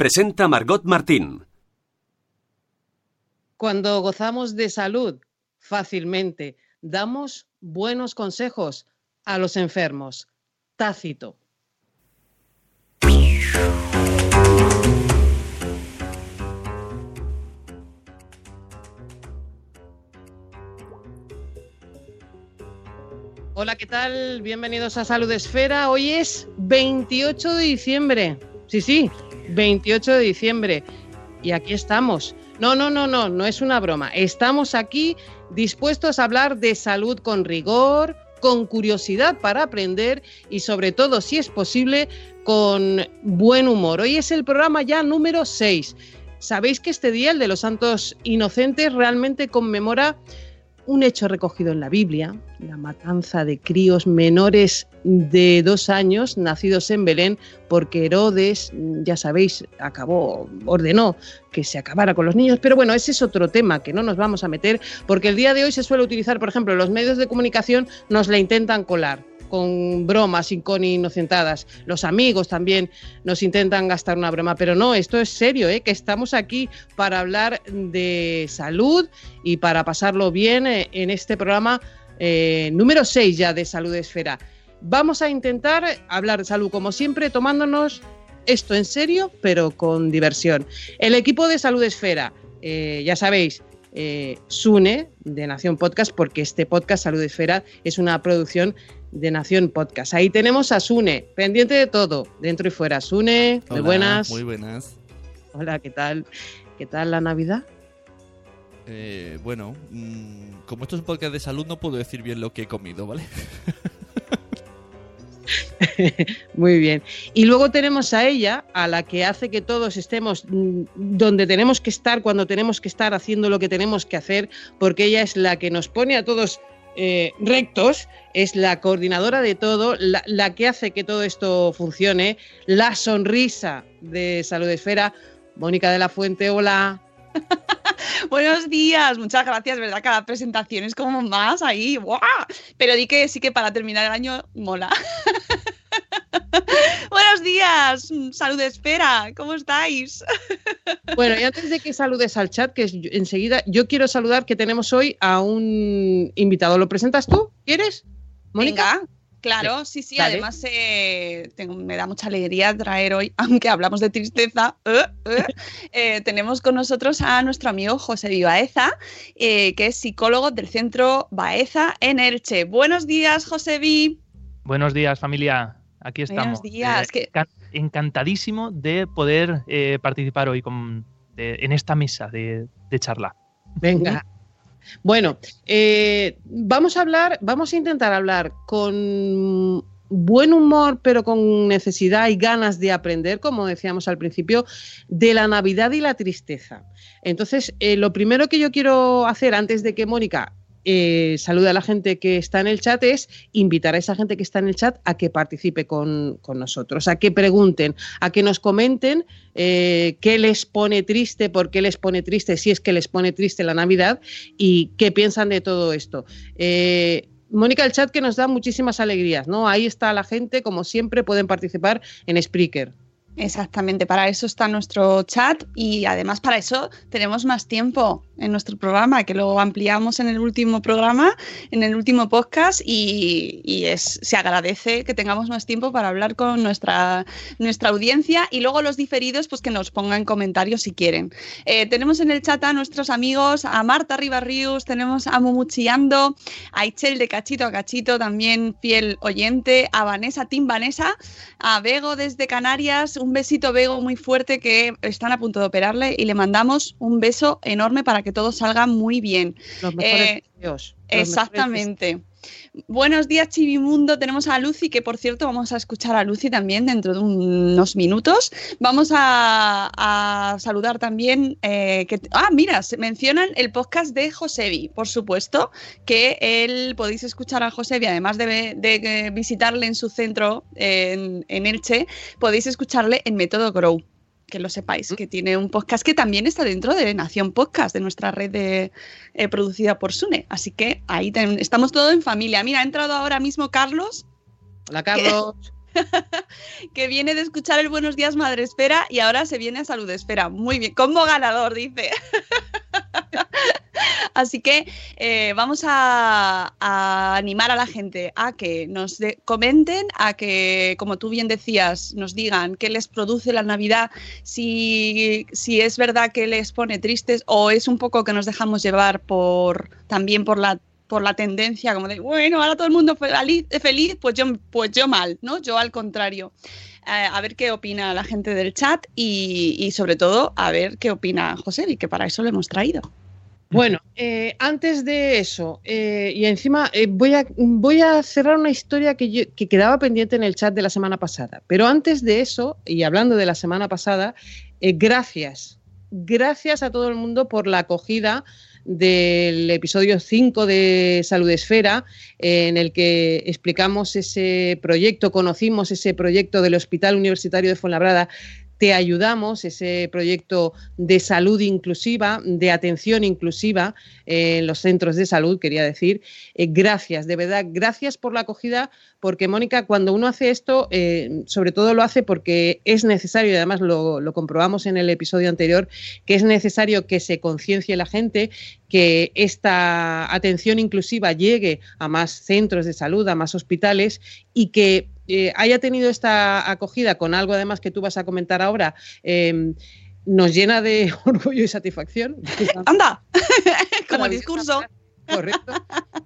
Presenta Margot Martín. Cuando gozamos de salud fácilmente, damos buenos consejos a los enfermos. Tácito. Hola, ¿qué tal? Bienvenidos a Salud Esfera. Hoy es 28 de diciembre. Sí, sí, 28 de diciembre. Y aquí estamos. No, no, no, no, no es una broma. Estamos aquí dispuestos a hablar de salud con rigor, con curiosidad para aprender y sobre todo, si es posible, con buen humor. Hoy es el programa ya número 6. Sabéis que este día, el de los santos inocentes, realmente conmemora un hecho recogido en la Biblia, la matanza de críos menores de dos años nacidos en Belén, porque Herodes, ya sabéis, acabó, ordenó que se acabara con los niños. Pero bueno, ese es otro tema que no nos vamos a meter, porque el día de hoy se suele utilizar, por ejemplo, los medios de comunicación nos la intentan colar con bromas y con inocentadas. Los amigos también nos intentan gastar una broma, pero no, esto es serio, ¿eh? que estamos aquí para hablar de salud y para pasarlo bien eh, en este programa eh, número 6 ya de Salud Esfera. Vamos a intentar hablar de salud como siempre, tomándonos esto en serio, pero con diversión. El equipo de Salud Esfera, ya sabéis, Sune de Nación Podcast, porque este podcast Salud Esfera es una producción de Nación Podcast. Ahí tenemos a Sune, pendiente de todo, dentro y fuera. Sune, muy buenas. Muy buenas. Hola, ¿qué tal? ¿Qué tal la Navidad? Eh, bueno, mm, como esto es un podcast de salud, no puedo decir bien lo que he comido, ¿vale? Muy bien. Y luego tenemos a ella, a la que hace que todos estemos mm, donde tenemos que estar, cuando tenemos que estar haciendo lo que tenemos que hacer, porque ella es la que nos pone a todos eh, rectos, es la coordinadora de todo, la, que hace que todo esto funcione, la sonrisa de Salud Esfera. Mónica de la Fuente, hola. Buenos días, muchas gracias, ¿verdad? Cada presentación es como más ahí, ¡guau! Pero di que sí que para terminar el año mola. Buenos días, salud espera, ¿cómo estáis? Bueno, y antes de que saludes al chat, que es enseguida, yo quiero saludar que tenemos hoy a un invitado. ¿Lo presentas tú? ¿Quieres? Mónica. Venga, claro, sí, sí, Dale. además eh, tengo- me da mucha alegría traer hoy, aunque hablamos de tristeza, eh, eh, eh, tenemos con nosotros a nuestro amigo José Baeza, eh, que es psicólogo del Centro Baeza en Elche. Buenos días, José Vi. Buenos días, familia. Aquí estamos. Buenos días, Eh, que- Encantadísimo de poder eh, participar hoy con- de- en esta mesa de, de charla. Venga. Bueno, eh, vamos a hablar, vamos a intentar hablar con buen humor, pero con necesidad y ganas de aprender, como decíamos al principio, de la Navidad y la tristeza. Entonces, eh, lo primero que yo quiero hacer antes de que Mónica eh, salude a la gente que está en el chat es invitar a esa gente que está en el chat a que participe con, con nosotros, a que pregunten, a que nos comenten eh, qué les pone triste, por qué les pone triste, si es que les pone triste la Navidad y qué piensan de todo esto. Eh, Mónica, el chat que nos da muchísimas alegrías, ¿no? Ahí está la gente, como siempre, pueden participar en Spreaker. Exactamente, para eso está nuestro chat y además para eso tenemos más tiempo en nuestro programa, que lo ampliamos en el último programa, en el último podcast y, es, se agradece que tengamos más tiempo para hablar con nuestra, nuestra audiencia y luego los diferidos pues que nos pongan comentarios si quieren. Eh, tenemos en el chat a nuestros amigos, a Marta Ribarrius, tenemos a Mumuchiando, a Ichel de Cachito a Cachito, también fiel oyente, a Vanessa, Tim Vanessa, a Bego desde Canarias, un besito Bego muy fuerte que están a punto de operarle y le mandamos un beso enorme para que todo salga muy bien. Los mejores Eh, deseos. los mejores Exactamente. Buenos días, Chivimundo. Tenemos a Lucy, que por cierto vamos a escuchar a Lucy también dentro de unos minutos. Vamos a, saludar también. eh, ah, mira, se mencionan el podcast de Josebi, por supuesto, que él podéis escuchar a Josebi, además de, de, eh, visitarle en su centro en, en Elche, podéis escucharle en Método Grow que lo sepáis, que tiene un podcast que también está dentro de Nación Podcast, de nuestra red de, eh, producida por Sune. Así que ahí ten- estamos todos en familia. Mira, ha entrado ahora mismo Carlos, Hola, Carlos. que viene de escuchar el Buenos Días Madre Esfera y ahora se viene a Salud Esfera. Muy bien, como ganador, dice. Así que eh, vamos a, animar a la gente a que nos comenten, a que, como tú bien decías, nos digan qué les produce la Navidad, si, si es verdad que les pone tristes o es un poco que nos dejamos llevar por también por la por la tendencia como de bueno ahora todo el mundo feliz, feliz pues yo pues yo mal no yo al contrario Eh, a ver qué opina la gente del chat y, sobre todo a ver qué opina José y que para eso lo hemos traído Bueno, eh, antes de eso, eh, y encima voy, a, voy a cerrar una historia que, yo- que quedaba pendiente en el chat de la semana pasada. Pero antes de eso, y hablando de la semana pasada, gracias. Gracias a todo el mundo por la acogida del episodio 5 de Salud Esfera, en el que explicamos ese proyecto, conocimos ese proyecto del Hospital Universitario de Fuenlabrada te ayudamos, ese proyecto de salud inclusiva, de atención inclusiva eh, en los centros de salud, quería decir. Eh, gracias, de verdad, gracias por la acogida, porque Mónica, cuando uno hace esto, eh, sobre todo lo hace porque es necesario, y además lo, lo comprobamos en el episodio anterior, que es necesario que se conciencie la gente, que esta atención inclusiva llegue a más centros de salud, a más hospitales y que eh, haya tenido esta acogida con algo además que tú vas a comentar ahora, eh, nos llena de orgullo y satisfacción. ¡Anda! Como discurso. Correcto.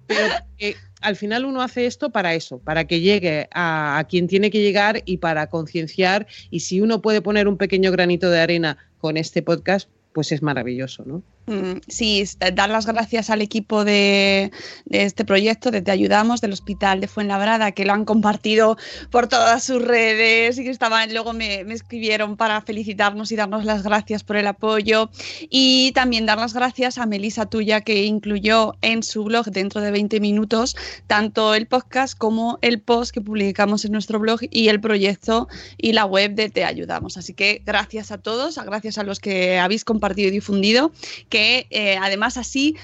Pero eh, al final uno hace esto para eso, para que llegue a, a quien tiene que llegar y para concienciar. Y si uno puede poner un pequeño granito de arena con este podcast, pues es maravilloso, ¿no? Mm, Sí, es- dar las gracias al equipo de, este proyecto, de Te Ayudamos, del Hospital de Fuenlabrada, que lo han compartido por todas sus redes y que estaban, luego me, escribieron para felicitarnos y darnos las gracias por el apoyo. Y también dar las gracias a Melisa Tuya, que incluyó en su blog dentro de 20 minutos tanto el podcast como el post que publicamos en nuestro blog y el proyecto y la web de Te Ayudamos. Así que gracias a todos, gracias a los que habéis compartido y difundido, eh, además así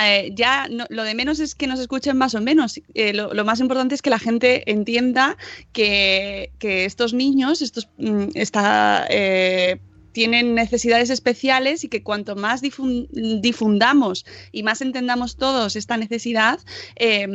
eh, ya lo de menos es que nos escuchen más o menos. Eh, lo, más importante es que la gente entienda que, que estos niños, estos, mm, esta, eh, tienen necesidades especiales y que cuanto más difun- difundamos y más entendamos todos esta necesidad, eh,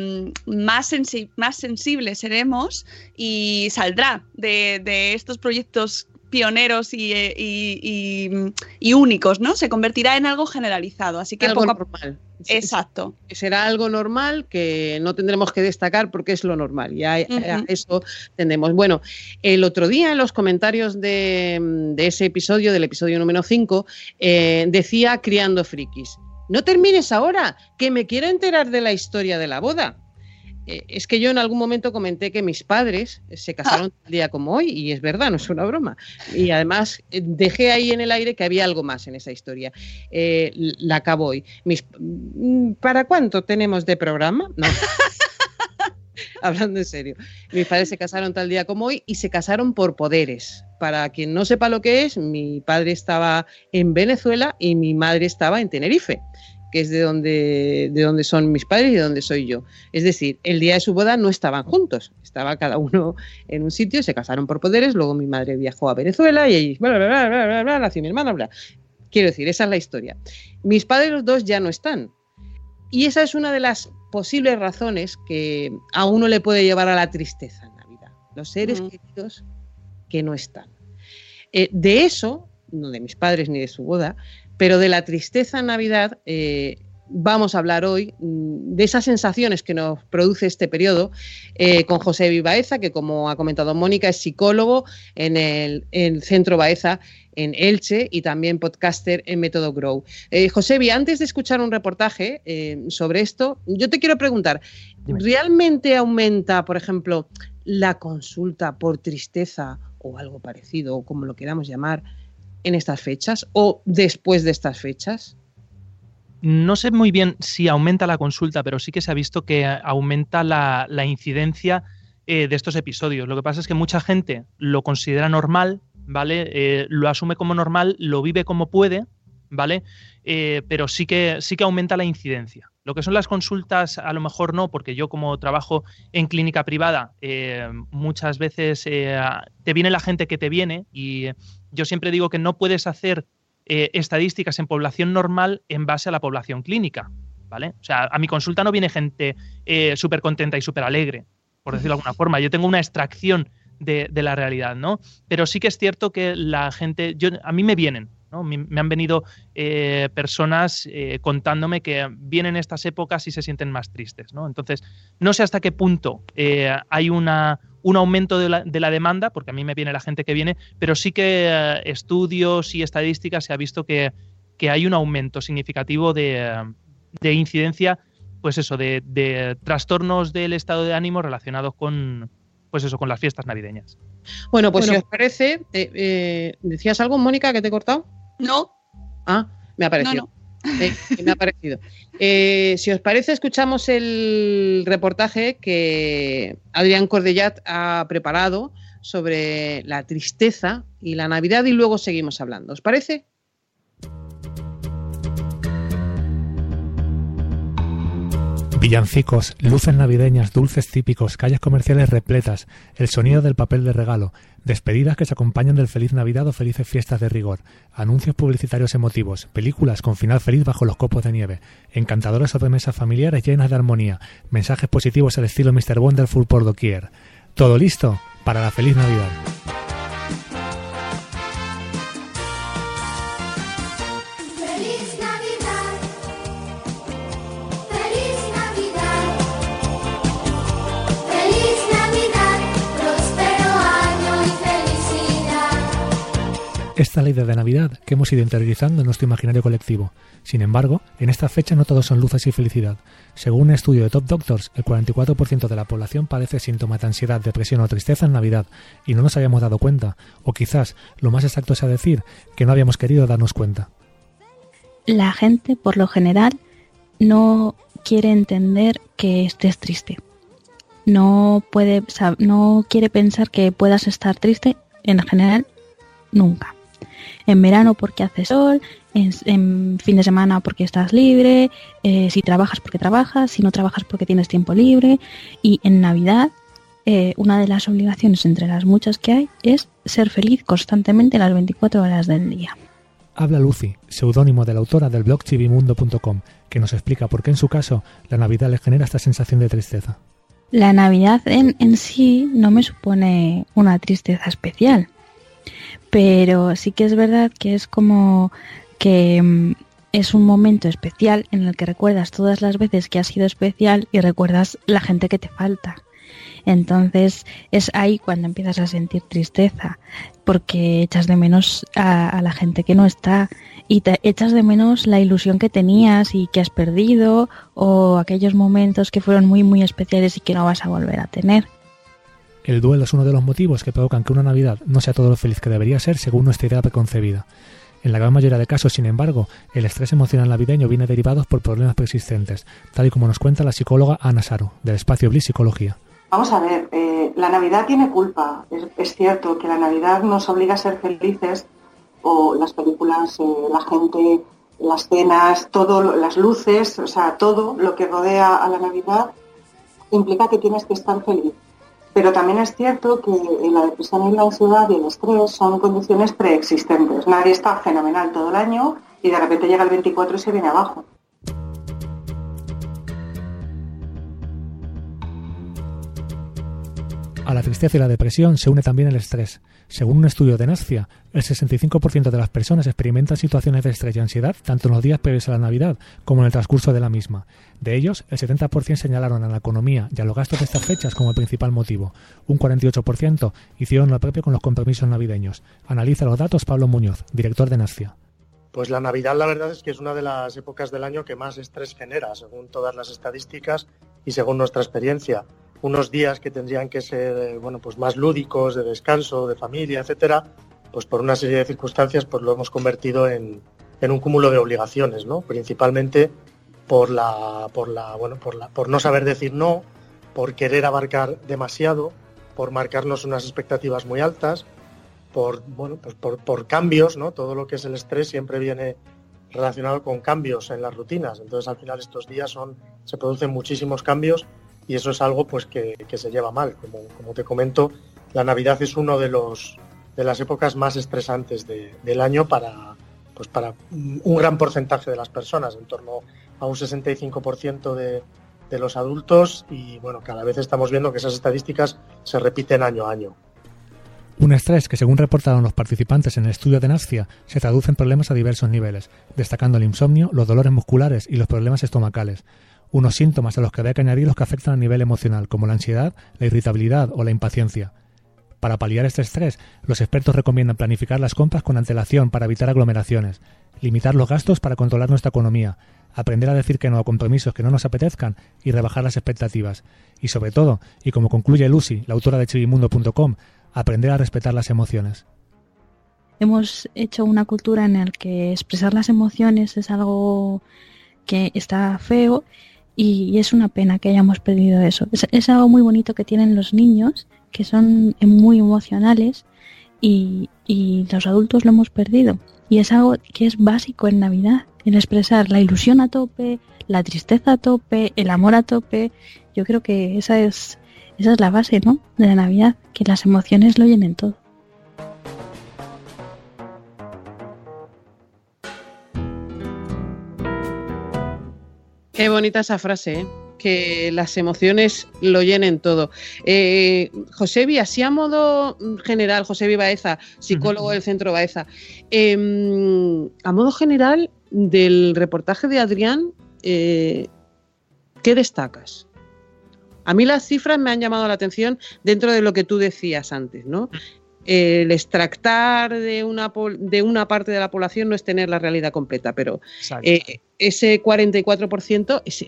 más, sensi- más sensibles seremos y saldrá de, de estos proyectos pioneros y, eh, y- y- y únicos, ¿no? Se convertirá en algo generalizado. Así que algo poco normal. Exacto. Será algo normal que no tendremos que destacar porque es lo normal. Y a, a Ujú. eso tendemos. Bueno, el otro día en los comentarios de, de ese episodio, del episodio número 5, eh, decía Criando Frikis. No termines ahora, que me quiero enterar de la historia de la boda. Eh, es que yo en algún momento comenté que mis padres se casaron tal día como hoy, y es verdad, no es una broma. Y además eh, dejé ahí en el aire que había algo más en esa historia. Eh, la acabo hoy. Mis, mm, ¿Para cuánto tenemos de programa? No. Hablando en serio. Mis padres se casaron tal día como hoy y se casaron por poderes. Para quien no sepa lo que es, mi padre estaba en Venezuela y mi madre estaba en Tenerife que es de donde, de donde son mis padres y de donde soy yo. Es decir, el día de su boda no estaban juntos, estaba cada uno en un sitio, se casaron por poderes, luego mi madre viajó a Venezuela y ahí, bla, bla, bla, bla, bla, bla, nació mi hermana, bla. Quiero decir, esa es la historia. Mis padres los dos ya no están. Y esa es una de las posibles razones que a uno le puede llevar a la tristeza en Navidad. Los seres queridos que no están. Eh, de eso, no de mis padres ni de su boda, pero de la tristeza en Navidad, eh, vamos a hablar hoy mm, de esas sensaciones que nos produce este periodo eh, con José Vivaeza, que como ha comentado Mónica, es psicólogo en el, Centro Baeza en Elche y también podcaster en Método Grow. Eh, José, antes de escuchar un reportaje eh, sobre esto, yo te quiero preguntar, ¿realmente aumenta, por ejemplo, la consulta por tristeza o algo parecido, o como lo queramos llamar, en estas fechas o después de estas fechas? No sé muy bien si aumenta la consulta, pero sí que se ha visto que aumenta la, incidencia eh, de estos episodios. Lo que pasa es que mucha gente lo considera normal, ¿vale? Eh, lo asume como normal, lo vive como puede, ¿vale? Eh, pero sí que, sí que aumenta la incidencia. Lo que son las consultas, a lo mejor no, porque yo como trabajo en clínica privada, muchas veces te viene la gente que te viene y yo siempre digo que no puedes hacer eh, estadísticas en población normal en base a la población clínica. ¿Vale? O sea, a mi consulta no viene gente eh, súper contenta y súper alegre, por decirlo de alguna forma. Yo tengo una extracción de, la realidad, ¿no? Pero sí que es cierto que la gente, yo, a mí me vienen, ¿no? Me, han venido eh, personas contándome que vienen estas épocas y se sienten más tristes, ¿no? Entonces, no sé hasta qué punto hay una, un aumento de la, de la, demanda, porque a mí me viene la gente que viene, pero sí que eh, estudios y estadísticas se ha visto que, hay un aumento significativo de, incidencia, pues eso, de, trastornos del estado de ánimo relacionados con, pues eso, con las fiestas navideñas. Bueno, pues si os parece, eh, eh, ¿decías algo, Mónica, que te he cortado? No. Ah, me ha parecido. me ha parecido. Eh, si os parece, escuchamos el reportaje que Adrián Cordellat ha preparado sobre la tristeza y la Navidad y luego seguimos hablando. ¿Os parece? Villancicos, luces navideñas, dulces típicos, calles comerciales repletas, el sonido del papel de regalo, despedidas que se acompañan del feliz Navidad o felices fiestas de rigor, anuncios publicitarios emotivos, películas con final feliz bajo los copos de nieve, encantadoras sobremesas familiares llenas de armonía, mensajes positivos al estilo Mr. Wonderful por doquier. ¿Todo listo? Para la feliz Navidad. Esta ley de Navidad que hemos ido interiorizando en nuestro imaginario colectivo. Sin embargo, en esta fecha no todos son luces y felicidad. Según un estudio de Top Doctors, el 44% de la población padece síntomas de ansiedad, depresión o tristeza en Navidad y no nos habíamos dado cuenta, o quizás lo más exacto sea decir que no habíamos querido darnos cuenta. La gente, por lo general, no quiere entender que estés triste. No puede, no quiere pensar que puedas estar triste en general nunca en verano porque hace sol, en, fin de semana porque estás libre, eh, si trabajas porque trabajas, si no trabajas porque tienes tiempo libre y en Navidad eh, una de las obligaciones entre las muchas que hay es ser feliz constantemente las 24 horas del día. Habla Lucy, seudónimo de la autora del blog chivimundo.com, que nos explica por qué en su caso la Navidad le genera esta sensación de tristeza. La Navidad en, en sí no me supone una tristeza especial pero sí que es verdad que es como que mm, es un momento especial en el que recuerdas todas las veces que ha sido especial y recuerdas la gente que te falta. Entonces es ahí cuando empiezas a sentir tristeza, porque echas de menos a, la gente que no está y te echas de menos la ilusión que tenías y que has perdido o aquellos momentos que fueron muy muy especiales y que no vas a volver a tener. El duelo es uno de los motivos que provocan que una Navidad no sea todo lo feliz que debería ser según nuestra idea preconcebida. En la gran mayoría de casos, sin embargo, el estrés emocional navideño viene derivado por problemas persistentes, tal y como nos cuenta la psicóloga Ana Saro, del espacio Bliss Psicología. Vamos a ver, eh, la Navidad tiene culpa. Es, cierto que la Navidad nos obliga a ser felices, o las películas, eh, la gente, las cenas, todo, las luces, o sea, todo lo que rodea a la Navidad implica que tienes que estar feliz. Pero también es cierto que la depresión y la ansiedad y el estrés son condiciones preexistentes. Nadie está fenomenal todo el año y de repente llega el 24 y se viene abajo. A la tristeza y la depresión se une también el estrés. Según un estudio de Nascia, el 65% de las personas experimentan situaciones de estrés y ansiedad tanto en los días previos a la Navidad como en el transcurso de la misma. De ellos, el 70% señalaron a la economía y a los gastos de estas fechas como el principal motivo. Un 48% hicieron lo propio con los compromisos navideños. Analiza los datos Pablo Muñoz, director de Nascia. Pues la Navidad la verdad es que es una de las épocas del año que más estrés genera, según todas las estadísticas y según nuestra experiencia unos días que tendrían que ser eh, bueno, pues más lúdicos, de descanso, de familia, etcétera, pues por una serie de circunstancias pues lo hemos convertido en, un cúmulo de obligaciones, ¿no? Principalmente por la, por la, bueno, por la, por no saber decir no, por querer abarcar demasiado, por marcarnos unas expectativas muy altas, por bueno, pues por, por cambios, ¿no? Todo lo que es el estrés siempre viene relacionado con cambios en las rutinas. Entonces al final estos días son, se producen muchísimos cambios y eso es algo pues que, se lleva mal. Como, como, te comento, la Navidad es uno de los de las épocas más estresantes del año para pues para un gran porcentaje de las personas, en torno a un 65% de, de los adultos y bueno, cada vez estamos viendo que esas estadísticas se repiten año a año. Un estrés que, según reportaron los participantes en el estudio de Nascia, se traduce en problemas a diversos niveles, destacando el insomnio, los dolores musculares y los problemas estomacales unos síntomas a los que había que añadir los que afectan a nivel emocional, como la ansiedad, la irritabilidad o la impaciencia. Para paliar este estrés, los expertos recomiendan planificar las compras con antelación para evitar aglomeraciones, limitar los gastos para controlar nuestra economía, aprender a decir que no a compromisos que no nos apetezcan y rebajar las expectativas. Y sobre todo, y como concluye Lucy, la autora de chivimundo.com, aprender a respetar las emociones. Hemos hecho una cultura en la que expresar las emociones es algo que está feo y, es una pena que hayamos perdido eso. Es, algo muy bonito que tienen los niños, que son muy emocionales y, los adultos lo hemos perdido. Y es algo que es básico en Navidad, el expresar la ilusión a tope, la tristeza a tope, el amor a tope. Yo creo que esa es, esa es la base ¿no? de la Navidad, que las emociones lo llenen todo. Qué bonita esa frase, ¿eh? que las emociones lo llenen todo. Eh, Josebi, así a modo general, Josebi Baeza, psicólogo del Centro Baeza, em, a modo general del reportaje de Adrián, eh, ¿qué destacas? A mí las cifras me han llamado la atención dentro de lo que tú decías antes, ¿no? El extractar de una, de una parte de la población no es tener la realidad completa, pero eh, ese 44% es,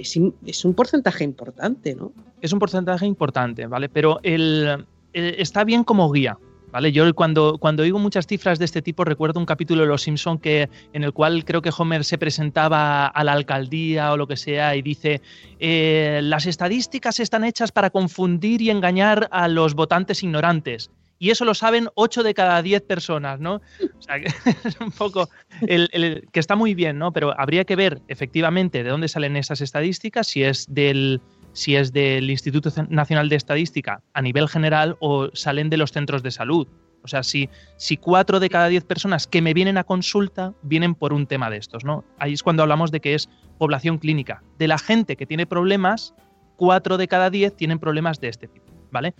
es, un porcentaje importante, ¿no? Es un porcentaje importante, ¿vale? Pero el, está bien como guía. ¿Vale? Yo cuando, cuando oigo muchas cifras de este tipo recuerdo un capítulo de Los Simpson que, en el cual creo que Homer se presentaba a la alcaldía o lo que sea y dice eh, las estadísticas están hechas para confundir y engañar a los votantes ignorantes y eso lo saben 8 de cada 10 personas, ¿no? O sea, que es un poco el, que está muy bien, ¿no? Pero habría que ver efectivamente de dónde salen esas estadísticas, si es del si es del Instituto Nacional de Estadística a nivel general o salen de los centros de salud. O sea, si, si 4 de cada 10 personas que me vienen a consulta vienen por un tema de estos, ¿no? Ahí es cuando hablamos de que es población clínica. De la gente que tiene problemas, 4 de cada 10 tienen problemas de este tipo, ¿vale?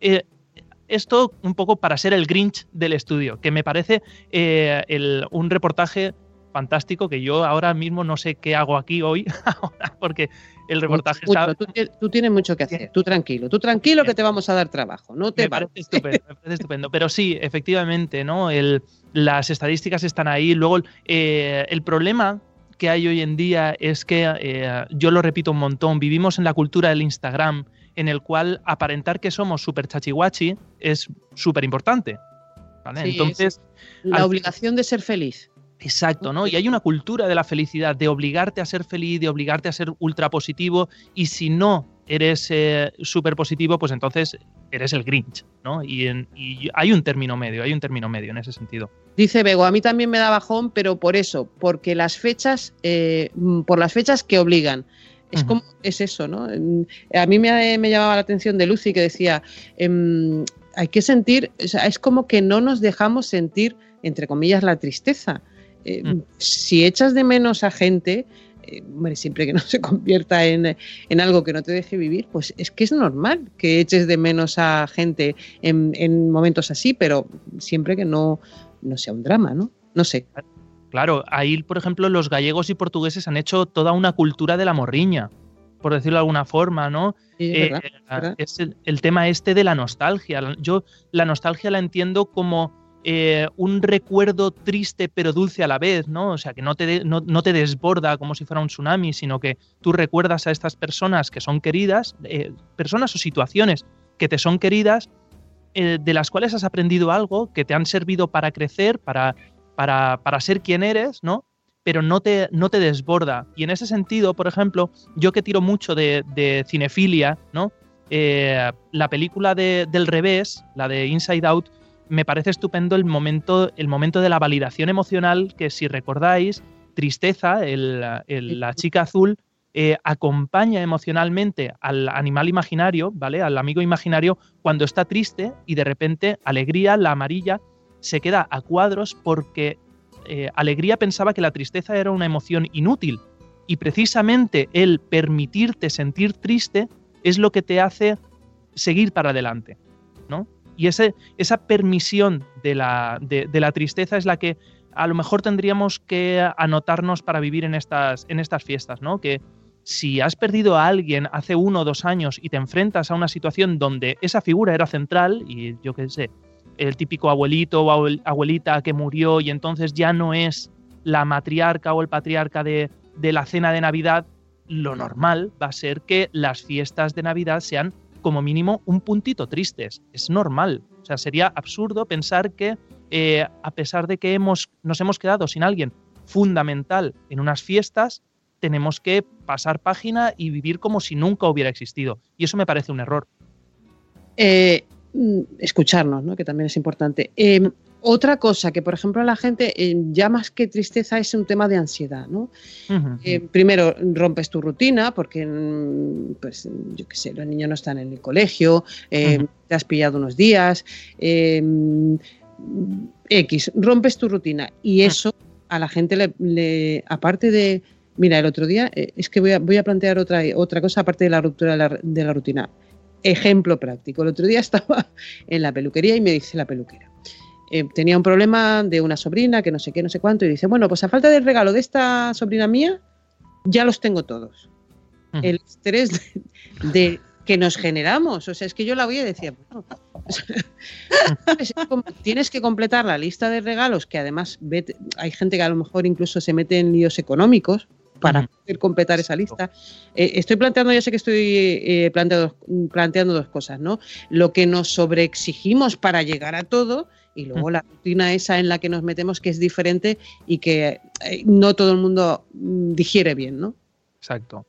Eh, esto un poco para ser el Grinch del estudio, que me parece eh, un reportaje fantástico que yo ahora mismo no sé qué hago aquí hoy, porque el reportaje está... Tú, tienes mucho que hacer, tú tranquilo, tú tranquilo que te vamos a dar trabajo, no te me parece estupendo, me parece estupendo, pero sí, efectivamente, ¿no? las estadísticas están ahí, luego eh, el problema que hay hoy en día es que, eh, yo lo repito un montón, vivimos en la cultura del Instagram, en el cual aparentar que somos súper chachihuachi es súper importante. Entonces. La obligación de ser feliz. Exacto, ¿no? Y hay una cultura de la felicidad, de obligarte a ser feliz, de obligarte a ser ultra positivo, y si no eres eh, súper positivo, pues entonces eres el Grinch, ¿no? Y, hay un término medio, hay un término medio en ese sentido. Dice Bego, a mí también me da bajón, pero por eso, porque las fechas, eh, por las fechas que obligan. Es como, es eso, ¿no? A mí me, llamaba la atención de Lucy que decía, em, hay que sentir, es como que no nos dejamos sentir, entre comillas, la tristeza. Eh, mm. Si echas de menos a gente, eh, hombre, siempre que no se convierta en, en, algo que no te deje vivir, pues es que es normal que eches de menos a gente en, en momentos así, pero siempre que no, no sea un drama, ¿no? No sé. Claro, ahí, por ejemplo, los gallegos y portugueses han hecho toda una cultura de la morriña, por decirlo de alguna forma, ¿no? Sí, es, Eh, verdad, es verdad. es el, el tema este de la nostalgia. Yo la nostalgia la entiendo como eh, un recuerdo triste pero dulce a la vez, ¿no? O sea, que no te, de- no, no te desborda como si fuera un tsunami, sino que tú recuerdas a estas personas que son queridas, eh, personas o situaciones que te son queridas, de las cuales has aprendido algo, que te han servido para crecer, para, para, para ser quien eres, ¿no? Pero no te, no te desborda. Y en ese sentido, por ejemplo, yo que tiro mucho de, de cinefilia, ¿no? Eh, la película de- del revés, la de Inside Out, me parece estupendo el momento, el momento de la validación emocional que, si recordáis, Tristeza, el- el- la chica azul, eh, acompaña emocionalmente al animal imaginario, ¿vale? Al amigo imaginario cuando está triste y de repente Alegría, la amarilla, se queda a cuadros porque eh, Alegría pensaba que la tristeza era una emoción inútil y precisamente el permitirte sentir triste es lo que te hace seguir para adelante, ¿no? Y ese, esa permisión de la, de, la tristeza es la que a lo mejor tendríamos que anotarnos para vivir en estas, en estas fiestas, ¿no? Que si has perdido a alguien hace uno o dos años y te enfrentas a una situación donde esa figura era central, y yo qué sé, el típico abuelito o abuel- abuelita que murió y entonces ya no es la matriarca o el patriarca de, de la cena de Navidad, lo normal va a ser que las fiestas de Navidad sean como mínimo un puntito tristes. Es normal. O sea, sería absurdo pensar que eh, a pesar de que hemos, nos hemos quedado sin alguien fundamental en unas fiestas, tenemos que pasar página y vivir como si nunca hubiera existido. Y eso me parece un error. Eh, escucharnos, ¿no? que también es importante. Eh, otra cosa que, por ejemplo, a la gente, eh, ya más que tristeza, es un tema de ansiedad. ¿no? Eh, primero, rompes tu rutina porque, mm, pues, yo qué sé, los niños no están en el colegio, te has pillado unos días, eh, X, rompes tu rutina y eso a la gente le, le- aparte de, mira, el otro día, eh, es que voy a, voy a plantear otra, otra cosa aparte de la ruptura de la, de la rutina. Ejemplo práctico, el otro día estaba en la peluquería y me dice la peluquera, eh, tenía un problema de una sobrina que no sé qué, no sé cuánto, y dice, bueno, pues a falta del regalo de esta sobrina mía, ya los tengo todos. El estrés de, de que nos generamos, o sea, es que yo la voy y decía, bueno, es como- tienes que completar la lista de regalos, que además vete- hay gente que a lo mejor incluso se mete en líos económicos para poder completar esa lista. Eh, estoy planteando, ya sé que estoy eh, planteando, planteando dos cosas, ¿no? Lo que nos sobreexigimos para llegar a todo y luego la rutina esa en la que nos metemos que es diferente y que eh, no todo el mundo mm, digiere bien, ¿no? Exacto.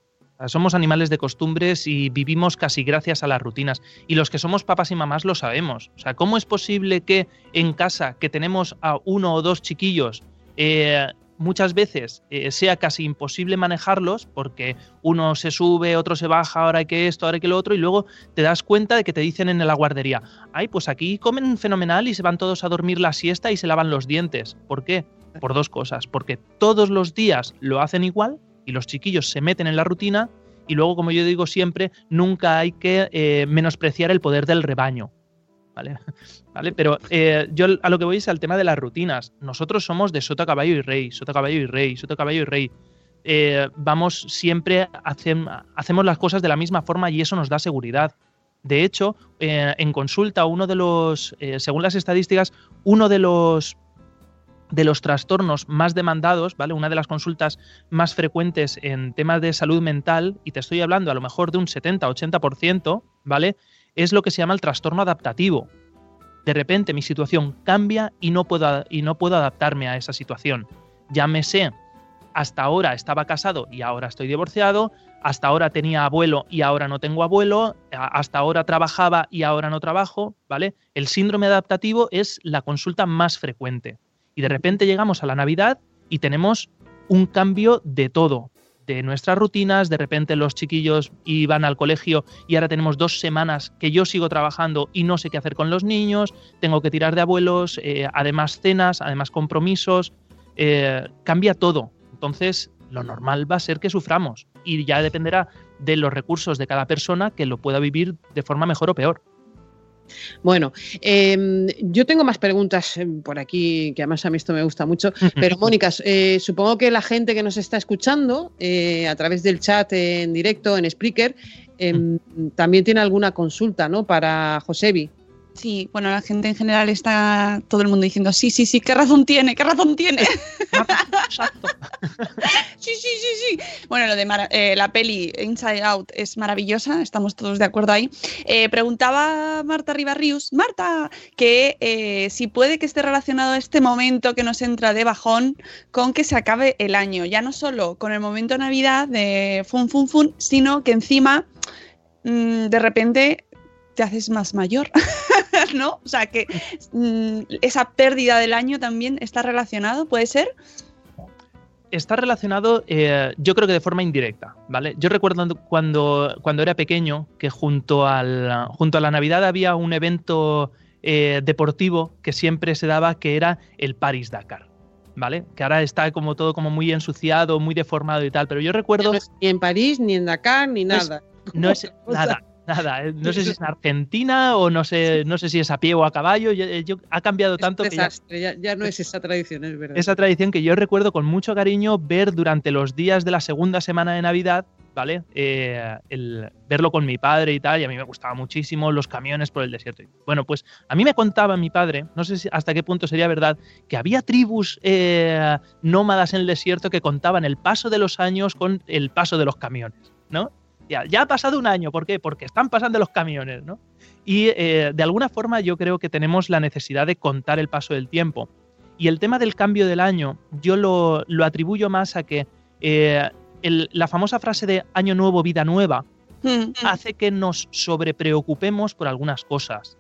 Somos animales de costumbres y vivimos casi gracias a las rutinas. Y los que somos papás y mamás lo sabemos. O sea, ¿cómo es posible que en casa, que tenemos a uno o dos chiquillos, eh, muchas veces eh, sea casi imposible manejarlos porque uno se sube, otro se baja, ahora hay que esto, ahora hay que lo otro, y luego te das cuenta de que te dicen en la guardería, ay, pues aquí comen fenomenal y se van todos a dormir la siesta y se lavan los dientes. ¿Por qué? Por dos cosas. Porque todos los días lo hacen igual y los chiquillos se meten en la rutina y luego, como yo digo siempre, nunca hay que eh, menospreciar el poder del rebaño. ¿Vale? ¿Vale? Pero eh, yo a lo que voy es al tema de las rutinas. Nosotros somos de sota, caballo y rey, sota, caballo y rey, sota, caballo y rey. Eh, vamos siempre, hacem- hacemos las cosas de la misma forma y eso nos da seguridad. De hecho, eh, en consulta, uno de los, según las estadísticas, uno de los de los trastornos más demandados, ¿vale? Una de las consultas más frecuentes en temas de salud mental, y te estoy hablando a lo mejor de un 70-80%, ¿vale? Es lo que se llama el trastorno adaptativo. De repente mi situación cambia y no puedo, y no puedo adaptarme a esa situación. Llámese, hasta ahora estaba casado y ahora estoy divorciado, hasta ahora tenía abuelo y ahora no tengo abuelo, hasta ahora trabajaba y ahora no trabajo, ¿vale? El síndrome adaptativo es la consulta más frecuente. Y de repente llegamos a la Navidad y tenemos un cambio de todo, de nuestras rutinas, de repente los chiquillos iban al colegio y ahora tenemos dos semanas que yo sigo trabajando y no sé qué hacer con los niños, tengo que tirar de abuelos, eh, además cenas, además compromisos, eh, cambia todo. Entonces lo normal va a ser que suframos y ya dependerá de los recursos de cada persona que lo pueda vivir de forma mejor o peor. Bueno, eh, yo tengo más preguntas eh, por aquí, que además a mí esto me gusta mucho, pero Mónica, eh, supongo que la gente que nos está escuchando eh, a través del chat en directo, en Spreaker, em, también tiene alguna consulta, ¿no? Para Josebi. Sí, bueno, la gente en general está todo el mundo diciendo, sí, sí, sí, ¿qué razón tiene? ¿Qué razón tiene? sí, sí, sí, sí. Bueno, lo de eh, la peli Inside Out es maravillosa, estamos todos de acuerdo ahí. Eh, preguntaba Marta Ribarrius, Marta, que eh, si puede que esté relacionado este momento que nos entra de bajón con que se acabe el año, ya no solo con el momento de Navidad de fun, fun, fun, sino que encima mm, de repente te haces más mayor, ¿no? O sea, que mm, esa pérdida del año también está relacionado, ¿puede ser? Está relacionado, eh, yo creo que de forma indirecta, ¿vale? Yo recuerdo cuando, cuando era pequeño que junto, al, junto a la Navidad había un evento eh, deportivo que siempre se daba que era el Paris Dakar, ¿vale? Que ahora está como todo como muy ensuciado, muy deformado y tal, pero yo recuerdo... Ni en París, ni en Dakar, ni No es- nada. No es nada, nada. eh, No sé si es en Argentina o no sé, no sé si es a pie o a caballo. yo- eh, yo- ha cambiado tanto que ya- desastre, ya, ya no es esa tradición, es verdad. esa tradición que yo recuerdo con mucho cariño ver durante los días de la segunda semana de Navidad, ¿vale? Eh, el, verlo con mi padre y tal, y a mí me gustaba muchísimo los camiones por el desierto. Bueno, pues a mí me contaba mi padre, no sé si hasta qué punto sería verdad, que había tribus eh, nómadas en el desierto que contaban el paso de los años con el paso de los camiones, ¿no? Ya, ya ha pasado un año, ¿por qué? Porque están pasando los camiones, ¿no? Y eh, de alguna forma yo creo que tenemos la necesidad de contar el paso del tiempo. Y el tema del cambio del año, yo lo, lo atribuyo más a que eh, el- la famosa frase de año nuevo, vida nueva, hace que nos sobrepreocupemos por algunas cosas.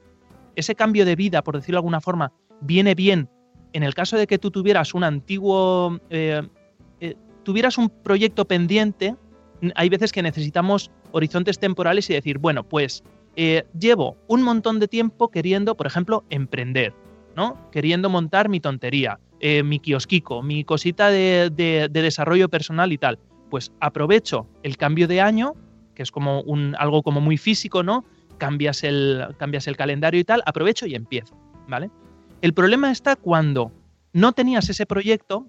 Ese cambio de vida, por decirlo de alguna forma, viene bien en el caso de que tú tuvieras un antiguo, eh, tuvieras un proyecto pendiente, hay veces que necesitamos horizontes temporales y decir, bueno, pues eh, llevo un montón de tiempo queriendo, por ejemplo, emprender, ¿no? Queriendo montar mi tontería, eh, mi kiosquico, mi cosita de, de- de desarrollo personal y tal. Pues aprovecho el cambio de año, que es como un, algo como muy físico, ¿no? Cambias el, cambias el calendario y tal, aprovecho y empiezo, ¿vale? El problema está cuando no tenías ese proyecto,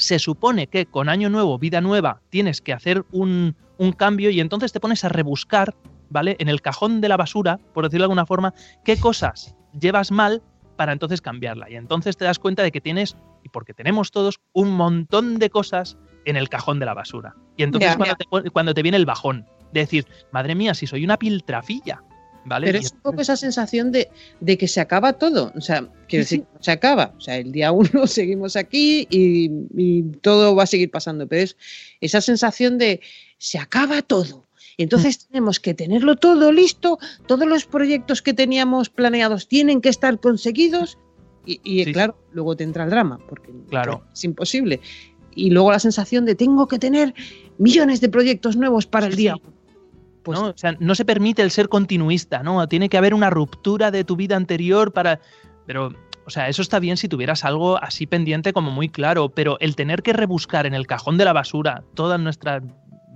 se supone que con año nuevo, vida nueva, tienes que hacer un, un cambio y entonces te pones a rebuscar, ¿vale? En el cajón de la basura, por decirlo de alguna forma, qué cosas llevas mal para entonces cambiarla. Y entonces te das cuenta de que tienes, y porque tenemos todos, un montón de cosas en el cajón de la basura. Y entonces cuando, te, cuando te viene el bajón, de decir, madre mía, si soy una piltrafilla, ¿vale? Pero Y es un poco esa sensación de, de que se acaba todo. O sea, quiero Sí, decir, se acaba. O sea, el día uno seguimos aquí y, y todo va a seguir pasando. Pero es esa sensación de se acaba todo. Y entonces tenemos que tenerlo todo listo, todos los proyectos que teníamos planeados tienen que estar conseguidos. Y, y, Sí. claro, luego te entra el drama, porque Claro. es imposible. Y luego la sensación de tengo que tener millones de proyectos nuevos para el día. Pues ¿no? O sea, no se permite el ser continuista, ¿no? Tiene que haber una ruptura de tu vida anterior para. Pero, o sea, eso está bien si tuvieras algo así pendiente como muy claro, pero el tener que rebuscar en el cajón de la basura toda nuestra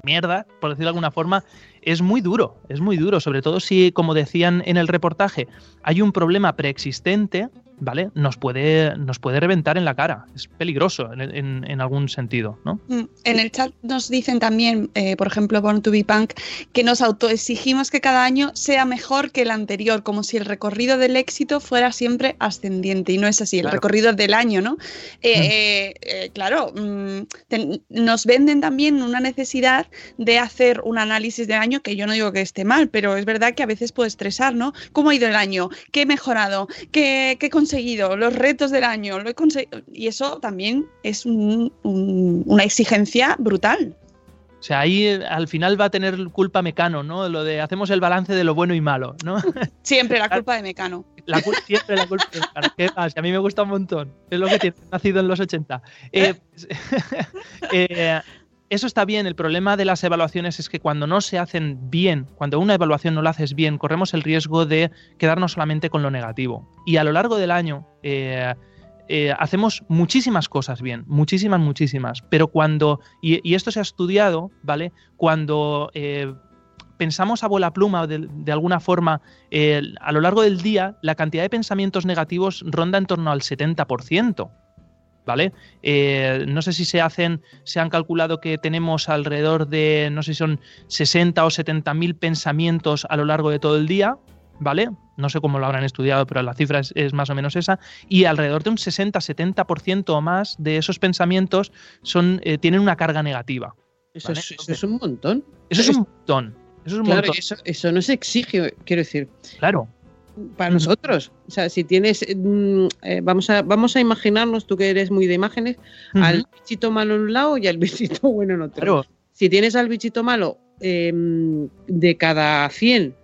mierda, por decirlo de alguna forma, es muy duro, es muy duro, sobre todo si, como decían en el reportaje, hay un problema preexistente, ¿vale? Nos puede, nos puede reventar en la cara, es peligroso en, en- en algún sentido, ¿no? Mm, En el chat nos dicen también, eh, por ejemplo, Born to be Punk, que nos autoexigimos que cada año sea mejor que el anterior, como si el recorrido del éxito fuera siempre ascendiente. Y no es así, el Claro. recorrido del año, ¿no? Eh, eh, eh, claro, mm, nos venden también una necesidad de hacer un análisis del año, que yo no digo que esté mal, pero es verdad que a veces puede estresar, ¿no? ¿Cómo ha ido el año? ¿Qué he mejorado? ¿Qué, qué conseguido? Los retos del año, lo he conseguido. Y eso también es un- un- una exigencia brutal. O sea, ahí eh, al final va a tener culpa Mecano, ¿no? Lo de hacemos el balance de lo bueno y malo, ¿no? Siempre la culpa de Mecano. La siempre la culpa de Mecano. ¿Qué pasa? A mí me gusta un montón. Es lo que tiene, nacido en los 80. Eh, eh, eso está bien. El problema de las evaluaciones es que cuando no se hacen bien, cuando una evaluación no la haces bien, corremos el riesgo de quedarnos solamente con lo negativo. Y a lo largo del año, eh, eh, hacemos muchísimas cosas bien, muchísimas, muchísimas, pero cuando, y, esto se ha estudiado, ¿vale? Cuando eh, pensamos a bola pluma de, alguna forma a lo largo del día, la cantidad de pensamientos negativos ronda en torno al 70%. ¿Vale? Eh, no sé si se hacen, se han calculado que tenemos alrededor de, no sé si son 60 o 70 mil pensamientos a lo largo de todo el día, ¿vale? No sé cómo lo habrán estudiado, pero la cifra es, es más o menos esa. Y alrededor de un 60-70% o más de esos pensamientos son, eh, tienen una carga negativa. Eso, ¿vale? es, eso es un montón. Eso es un montón. Eso es un Claro, montón. eso, eso no se exige, quiero decir. Claro. Para nosotros. O sea, si tienes. mm, eh, vamos, a, vamos a imaginarnos, tú que eres muy de imágenes, al bichito malo en un lado y al bichito bueno en otro. Claro. Si tienes al bichito malo eh, de cada 100,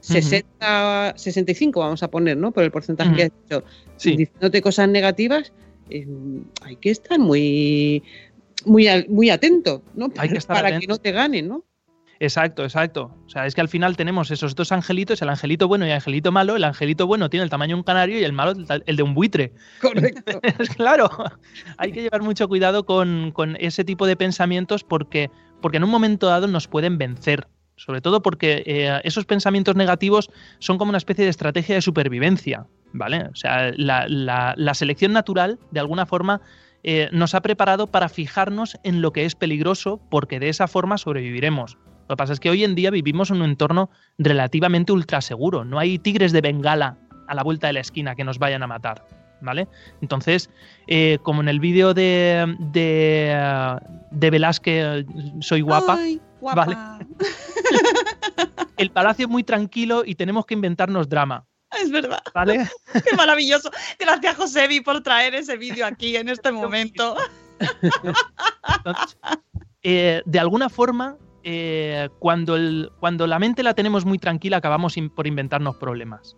60, 65, vamos a poner, ¿no? Por el porcentaje que has dicho, Sí. diciéndote cosas negativas, eh, hay que estar muy. Muy, muy atento, ¿no? Hay que estar para atento. que no te ganen, ¿no? Exacto, exacto. O sea, es que al final tenemos esos dos angelitos, el angelito bueno y el angelito malo. El angelito bueno tiene el tamaño de un canario y el malo el de un buitre. Correcto. claro, hay que llevar mucho cuidado con, con ese tipo de pensamientos porque, porque en un momento dado nos pueden vencer. Sobre todo porque eh, esos pensamientos negativos son como una especie de estrategia de supervivencia, ¿vale? O sea, la, la- la selección natural, de alguna forma, eh, nos ha preparado para fijarnos en lo que es peligroso porque de esa forma sobreviviremos. Lo que pasa es que hoy en día vivimos en un entorno relativamente ultra seguro. No hay tigres de Bengala a la vuelta de la esquina que nos vayan a matar. ¿Vale? Entonces, eh, como en el vídeo de, de, de Velázquez, Soy guapa, Ay, guapa. ¿vale? el palacio es muy tranquilo y tenemos que inventarnos drama. Es verdad. ¿Vale? Qué maravilloso. Gracias, Josebi, por traer ese vídeo aquí en este momento. Eh, de alguna forma, eh, cuando, el- cuando la mente la tenemos muy tranquila, acabamos in- por inventarnos problemas.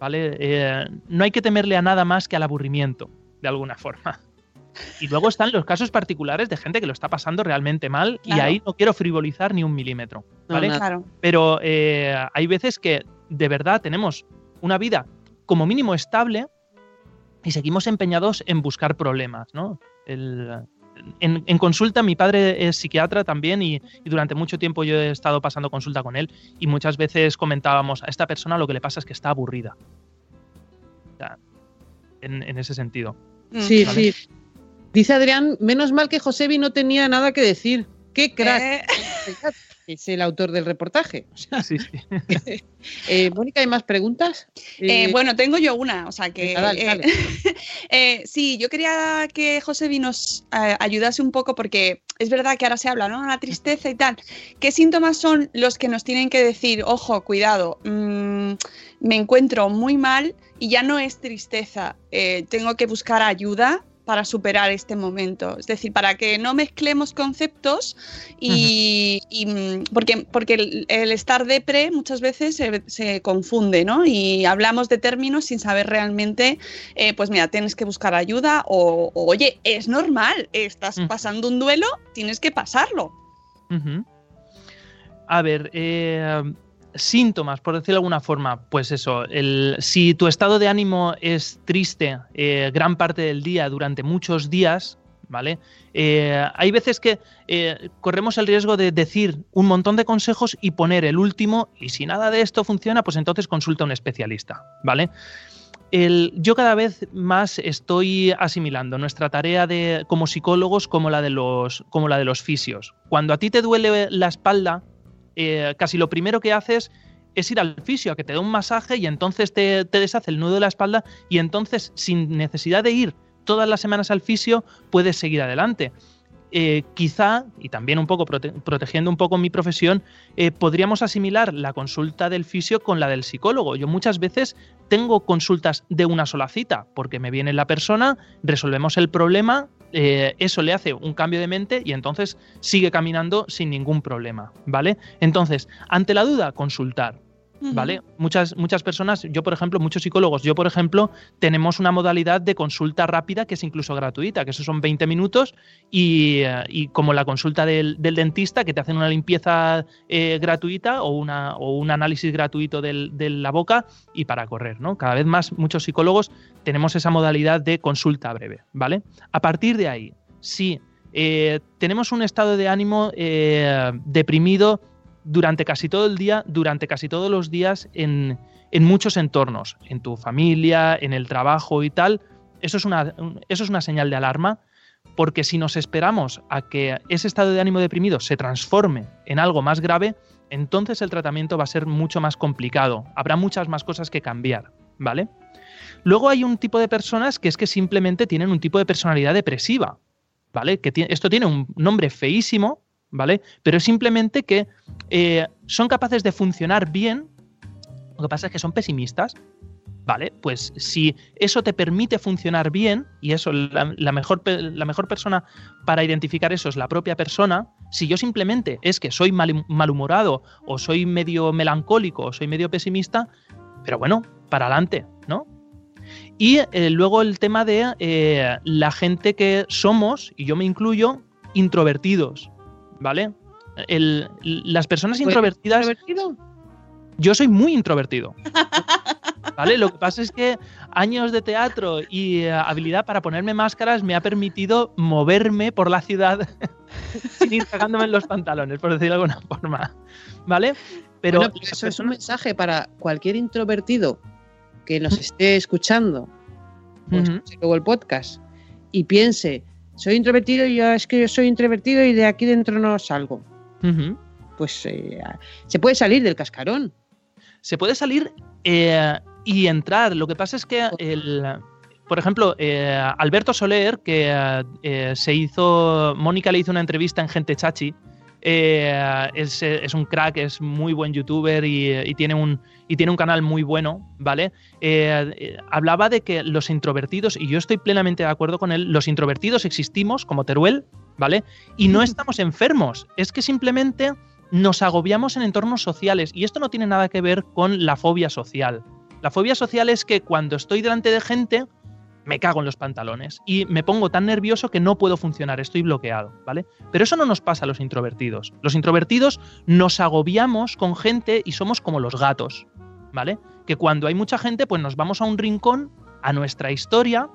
¿Vale? Eh, no hay que temerle a nada más que al aburrimiento, de alguna forma. Y luego están los casos particulares de gente que lo está pasando realmente mal y ahí no quiero frivolizar ni un milímetro. No, ¿vale? Claro. Pero eh, hay veces que de verdad tenemos una vida como mínimo estable y seguimos empeñados en buscar problemas, ¿no? El- en, en consulta, mi padre es psiquiatra también y, y durante mucho tiempo yo he estado pasando consulta con él y muchas veces comentábamos a esta persona lo que le pasa es que está aburrida. O sea, en, en ese sentido. Sí, ¿vale? sí. Dice Adrián, menos mal que Josebi no tenía nada que decir. ¡Qué crack! Eh, Es el autor del reportaje. O sea, Sí, sí. eh, Mónica, ¿hay más preguntas? eh, Eh, bueno, tengo yo una, o sea que... venga, dale, eh, dale. eh, sí, yo quería que Josebi nos eh, ayudase un poco porque es verdad que ahora se habla, ¿no? La tristeza y tal. ¿Qué síntomas son los que nos tienen que decir, ojo, cuidado, mm, me encuentro muy mal y ya no es tristeza, eh, tengo que buscar ayuda para superar este momento. Es decir, para que no mezclemos conceptos y, y, mm, porque, porque el, el estar depre muchas veces se, se confunde, ¿no? Y hablamos de términos sin saber realmente, eh, pues mira, tienes que buscar ayuda o, o, oye, es normal, estás pasando un duelo, tienes que pasarlo. A ver, eh, síntomas, por decirlo de alguna forma, pues eso, el, si tu estado de ánimo es triste eh, gran parte del día durante muchos días, ¿vale? Eh, hay veces que eh, corremos el riesgo de decir un montón de consejos y poner el último, y si nada de esto funciona, pues entonces consulta a un especialista, ¿vale? El- yo cada vez más estoy asimilando nuestra tarea de, como psicólogos como la, de los, como la de los fisios. Cuando a ti te duele la espalda, eh, casi lo primero que haces es ir al fisio a que te dé un masaje y entonces te, te deshace el nudo de la espalda y entonces sin necesidad de ir todas las semanas al fisio puedes seguir adelante. Eh, quizá, y también un poco prote- protegiendo un poco mi profesión, eh, podríamos asimilar la consulta del fisio con la del psicólogo. Yo muchas veces tengo consultas de una sola cita, porque me viene la persona, resolvemos el problema, eh, eso le hace un cambio de mente y entonces sigue caminando sin ningún problema, ¿vale? Entonces, ante la duda, consultar. ¿Vale? Muchas, muchas personas, yo por ejemplo, muchos psicólogos, yo por ejemplo, tenemos una modalidad de consulta rápida que es incluso gratuita, que eso son 20 minutos y, eh, y como la consulta del, dentista, que te hacen una limpieza eh, gratuita o, una, o un análisis gratuito del, de la boca y para correr, ¿no? Cada vez más muchos psicólogos tenemos esa modalidad de consulta breve, ¿vale? A partir de ahí, si eh, tenemos un estado de ánimo eh, deprimido durante casi todo el día, durante casi todos los días en, en, muchos entornos, en tu familia, en el trabajo y tal, eso es, una, eso es una señal de alarma, porque si nos esperamos a que ese estado de ánimo deprimido se transforme en algo más grave, entonces el tratamiento va a ser mucho más complicado, habrá muchas más cosas que cambiar, ¿vale? Luego hay un tipo de personas que es que simplemente tienen un tipo de personalidad depresiva, ¿vale? Que esto tiene un nombre feísimo, ¿vale? Pero simplemente que eh, son capaces de funcionar bien, lo que pasa es que son pesimistas, ¿vale? Pues si eso te permite funcionar bien, y eso, la, la, mejor, la mejor persona para identificar eso es la propia persona, si yo simplemente es que soy mal, malhumorado, o soy medio melancólico, o soy medio pesimista, pero bueno, para adelante, ¿no? Y eh, luego el tema de eh, la gente que somos, y yo me incluyo, introvertidos, ¿vale? El, las personas introvertidas... ¿Introvertido? Yo soy muy introvertido. ¿Vale? Lo que pasa es que años de teatro y uh, habilidad para ponerme máscaras me ha permitido moverme por la ciudad sin ir cagándome en los pantalones, por decirlo de alguna forma. ¿Vale? Pero bueno, eso personas... es un mensaje para cualquier introvertido que nos esté escuchando, pues, uh -huh. luego el podcast, y piense, soy introvertido y yo es que yo soy introvertido y de aquí dentro no salgo. Uh -huh. Pues eh, se puede salir del cascarón. Se puede salir eh, y entrar. Lo que pasa es que el, por ejemplo, eh, Alberto Soler, que eh, se hizo, Mónica le hizo una entrevista en Gente Chachi, eh, es, es, un crack, es muy buen youtuber y, y, tiene, un, y tiene un canal muy bueno, ¿vale? Eh, hablaba de que los introvertidos, y yo estoy plenamente de acuerdo con él, los introvertidos existimos como Teruel, ¿vale? Y no estamos enfermos, es que simplemente nos agobiamos en entornos sociales y esto no tiene nada que ver con la fobia social. La fobia social es que cuando estoy delante de gente me cago en los pantalones y me pongo tan nervioso que no puedo funcionar, estoy bloqueado, ¿vale? Pero eso no nos pasa a los introvertidos. Los introvertidos nos agobiamos con gente y somos como los gatos, ¿vale? Que cuando hay mucha gente, pues nos vamos a un rincón, a nuestra historia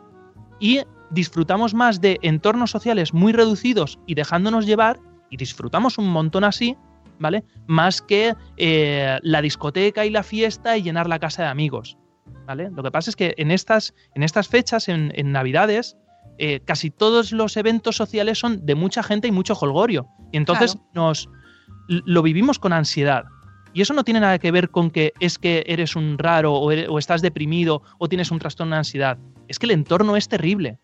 y disfrutamos más de entornos sociales muy reducidos y dejándonos llevar y disfrutamos un montón así, ¿vale? Más que eh, la discoteca y la fiesta y llenar la casa de amigos. ¿Vale? Lo que pasa es que en estas, en estas fechas, en, en Navidades, eh, casi todos los eventos sociales son de mucha gente y mucho holgorio. Y entonces claro. nos lo vivimos con ansiedad. Y eso no tiene nada que ver con que es que eres un raro o, eres, o estás deprimido o tienes un trastorno de ansiedad. Es que el entorno es terrible.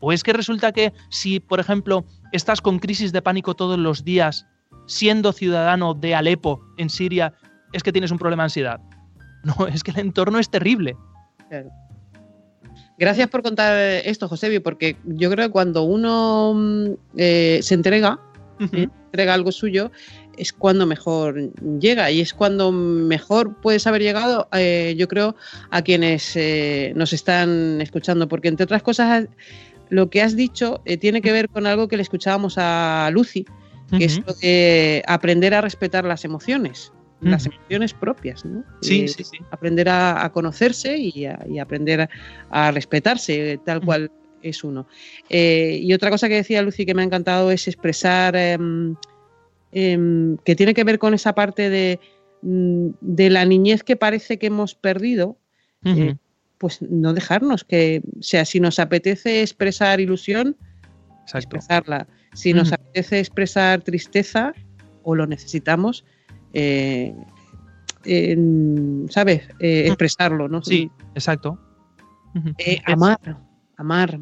O es que resulta que si, por ejemplo, estás con crisis de pánico todos los días, siendo ciudadano de Alepo, en Siria, es que tienes un problema de ansiedad. No, es que el entorno es terrible. Claro. Gracias por contar esto, Josebi, porque yo creo que cuando uno eh, se entrega, uh -huh. eh, entrega algo suyo, es cuando mejor llega y es cuando mejor puedes haber llegado, eh, yo creo, a quienes eh, nos están escuchando, porque entre otras cosas, lo que has dicho tiene que ver con algo que le escuchábamos a Lucy, que uh -huh. es lo de aprender a respetar las emociones las emociones propias, ¿no? Sí, eh, sí, sí. Aprender a, a conocerse y, a, y aprender a, a, respetarse tal cual es uno. Eh, y otra cosa que decía Lucy que me ha encantado es expresar eh, que tiene que ver con esa parte de, mm, de la niñez que parece que hemos perdido. -huh. pues no dejarnos que, o sea, si nos apetece expresar ilusión, Exacto. expresarla. Si nos apetece expresar tristeza o lo necesitamos, eh, en, ¿sabes? Eh, expresarlo, ¿no? Sí, exacto. Eh, amar, amar.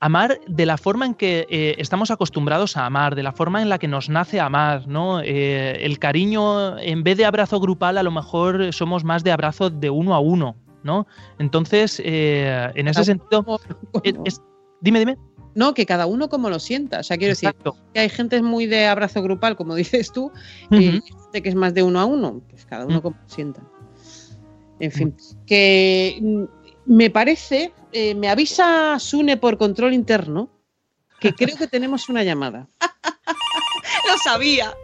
Amar de la forma en que eh, estamos acostumbrados a amar, de la forma en la que nos nace amar, ¿no? El cariño, en vez de abrazo grupal, a lo mejor somos más de abrazo de uno a uno, ¿no? Entonces, en ese sentido, es, es, dime, dime. No, que cada uno como lo sienta. O sea, quiero Exacto. decir que hay gente muy de abrazo grupal, como dices tú, uh -huh. y gente que es más de uno a uno. Pues cada uno uh -huh. como lo sienta. En fin, que mm, me parece, eh, me avisa Sune por control interno, que creo que tenemos una llamada. Lo sabía.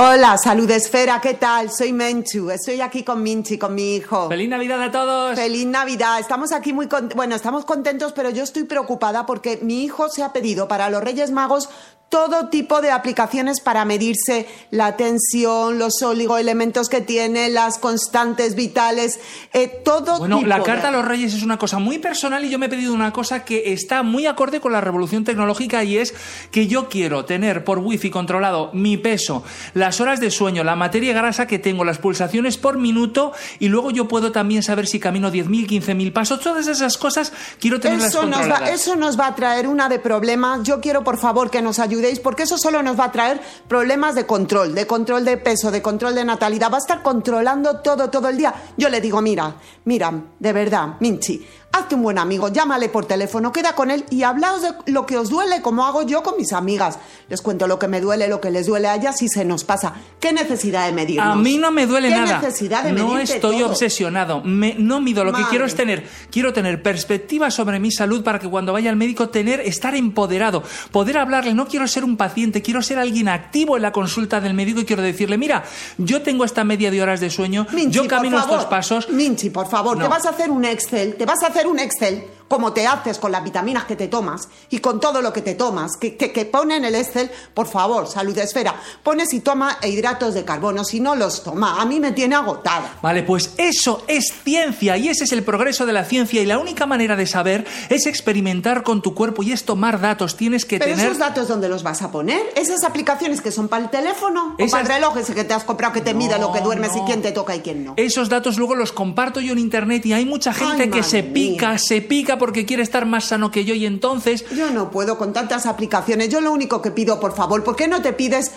Hola, salud esfera, ¿qué tal? Soy Menchu, estoy aquí con Minchi, con mi hijo. ¡Feliz Navidad a todos! Feliz Navidad, estamos aquí muy contentos, bueno, estamos contentos, pero yo estoy preocupada porque mi hijo se ha pedido para los Reyes Magos todo tipo de aplicaciones para medirse la tensión, los oligoelementos que tiene, las constantes vitales, eh, todo Bueno, tipo la de- carta a los reyes es una cosa muy personal y yo me he pedido una cosa que está muy acorde con la revolución tecnológica y es que yo quiero tener por wifi controlado mi peso, las horas de sueño, la materia grasa que tengo, las pulsaciones por minuto y luego yo puedo también saber si camino 10.000, 15.000 pasos, todas esas cosas quiero tenerlas Eso nos, va, controladas. eso nos va a traer una de problemas. Yo quiero, por favor, que nos porque eso solo nos va a traer problemas de control, de control de peso, de control de natalidad. Va a estar controlando todo, todo el día. Yo le digo, mira, mira, de verdad, Minchi, hazte un buen amigo, llámale por teléfono, queda con él y hablaos de lo que os duele, como hago yo con mis amigas. Les cuento lo que me duele, lo que les duele a ellas y se nos pasa. ¿Qué necesidad de medirnos? A mí no me duele ¿Qué nada. necesidad de no estoy todo? obsesionado. Me- no mido. Lo que quiero es tener, quiero tener perspectiva sobre mi salud para que cuando vaya al médico tener, estar empoderado, poder hablarle. No quiero ser un paciente, quiero ser alguien activo en la consulta del médico y quiero decirle, mira, yo tengo esta media de horas de sueño, Minchi, yo camino favor. estos pasos. Minchi, por favor, No. te vas a hacer un Excel, te vas a hacer un Excel como te haces con las vitaminas que te tomas y con todo lo que te tomas, que, que, que pone en el Excel, por favor, salud esfera, pone si toma hidratos de carbono, si no los toma, a mí me tiene agotada. Vale, pues eso es ciencia y ese es el progreso de la ciencia y la única manera de saber es experimentar con tu cuerpo y es tomar datos. Tienes que Pero tener... esos datos, ¿dónde los vas a poner? ¿Esas aplicaciones que son para el teléfono? ¿O para el reloj ese que te has comprado que te mide lo que duermes y no. quién te toca y quién no? Esos datos luego los comparto yo en internet y hay mucha gente Ay, que se pica, mía. se pica porque quiere estar más sano que yo y entonces Yo no puedo con tantas aplicaciones. Yo lo único que pido, por favor, ¿por qué no te pides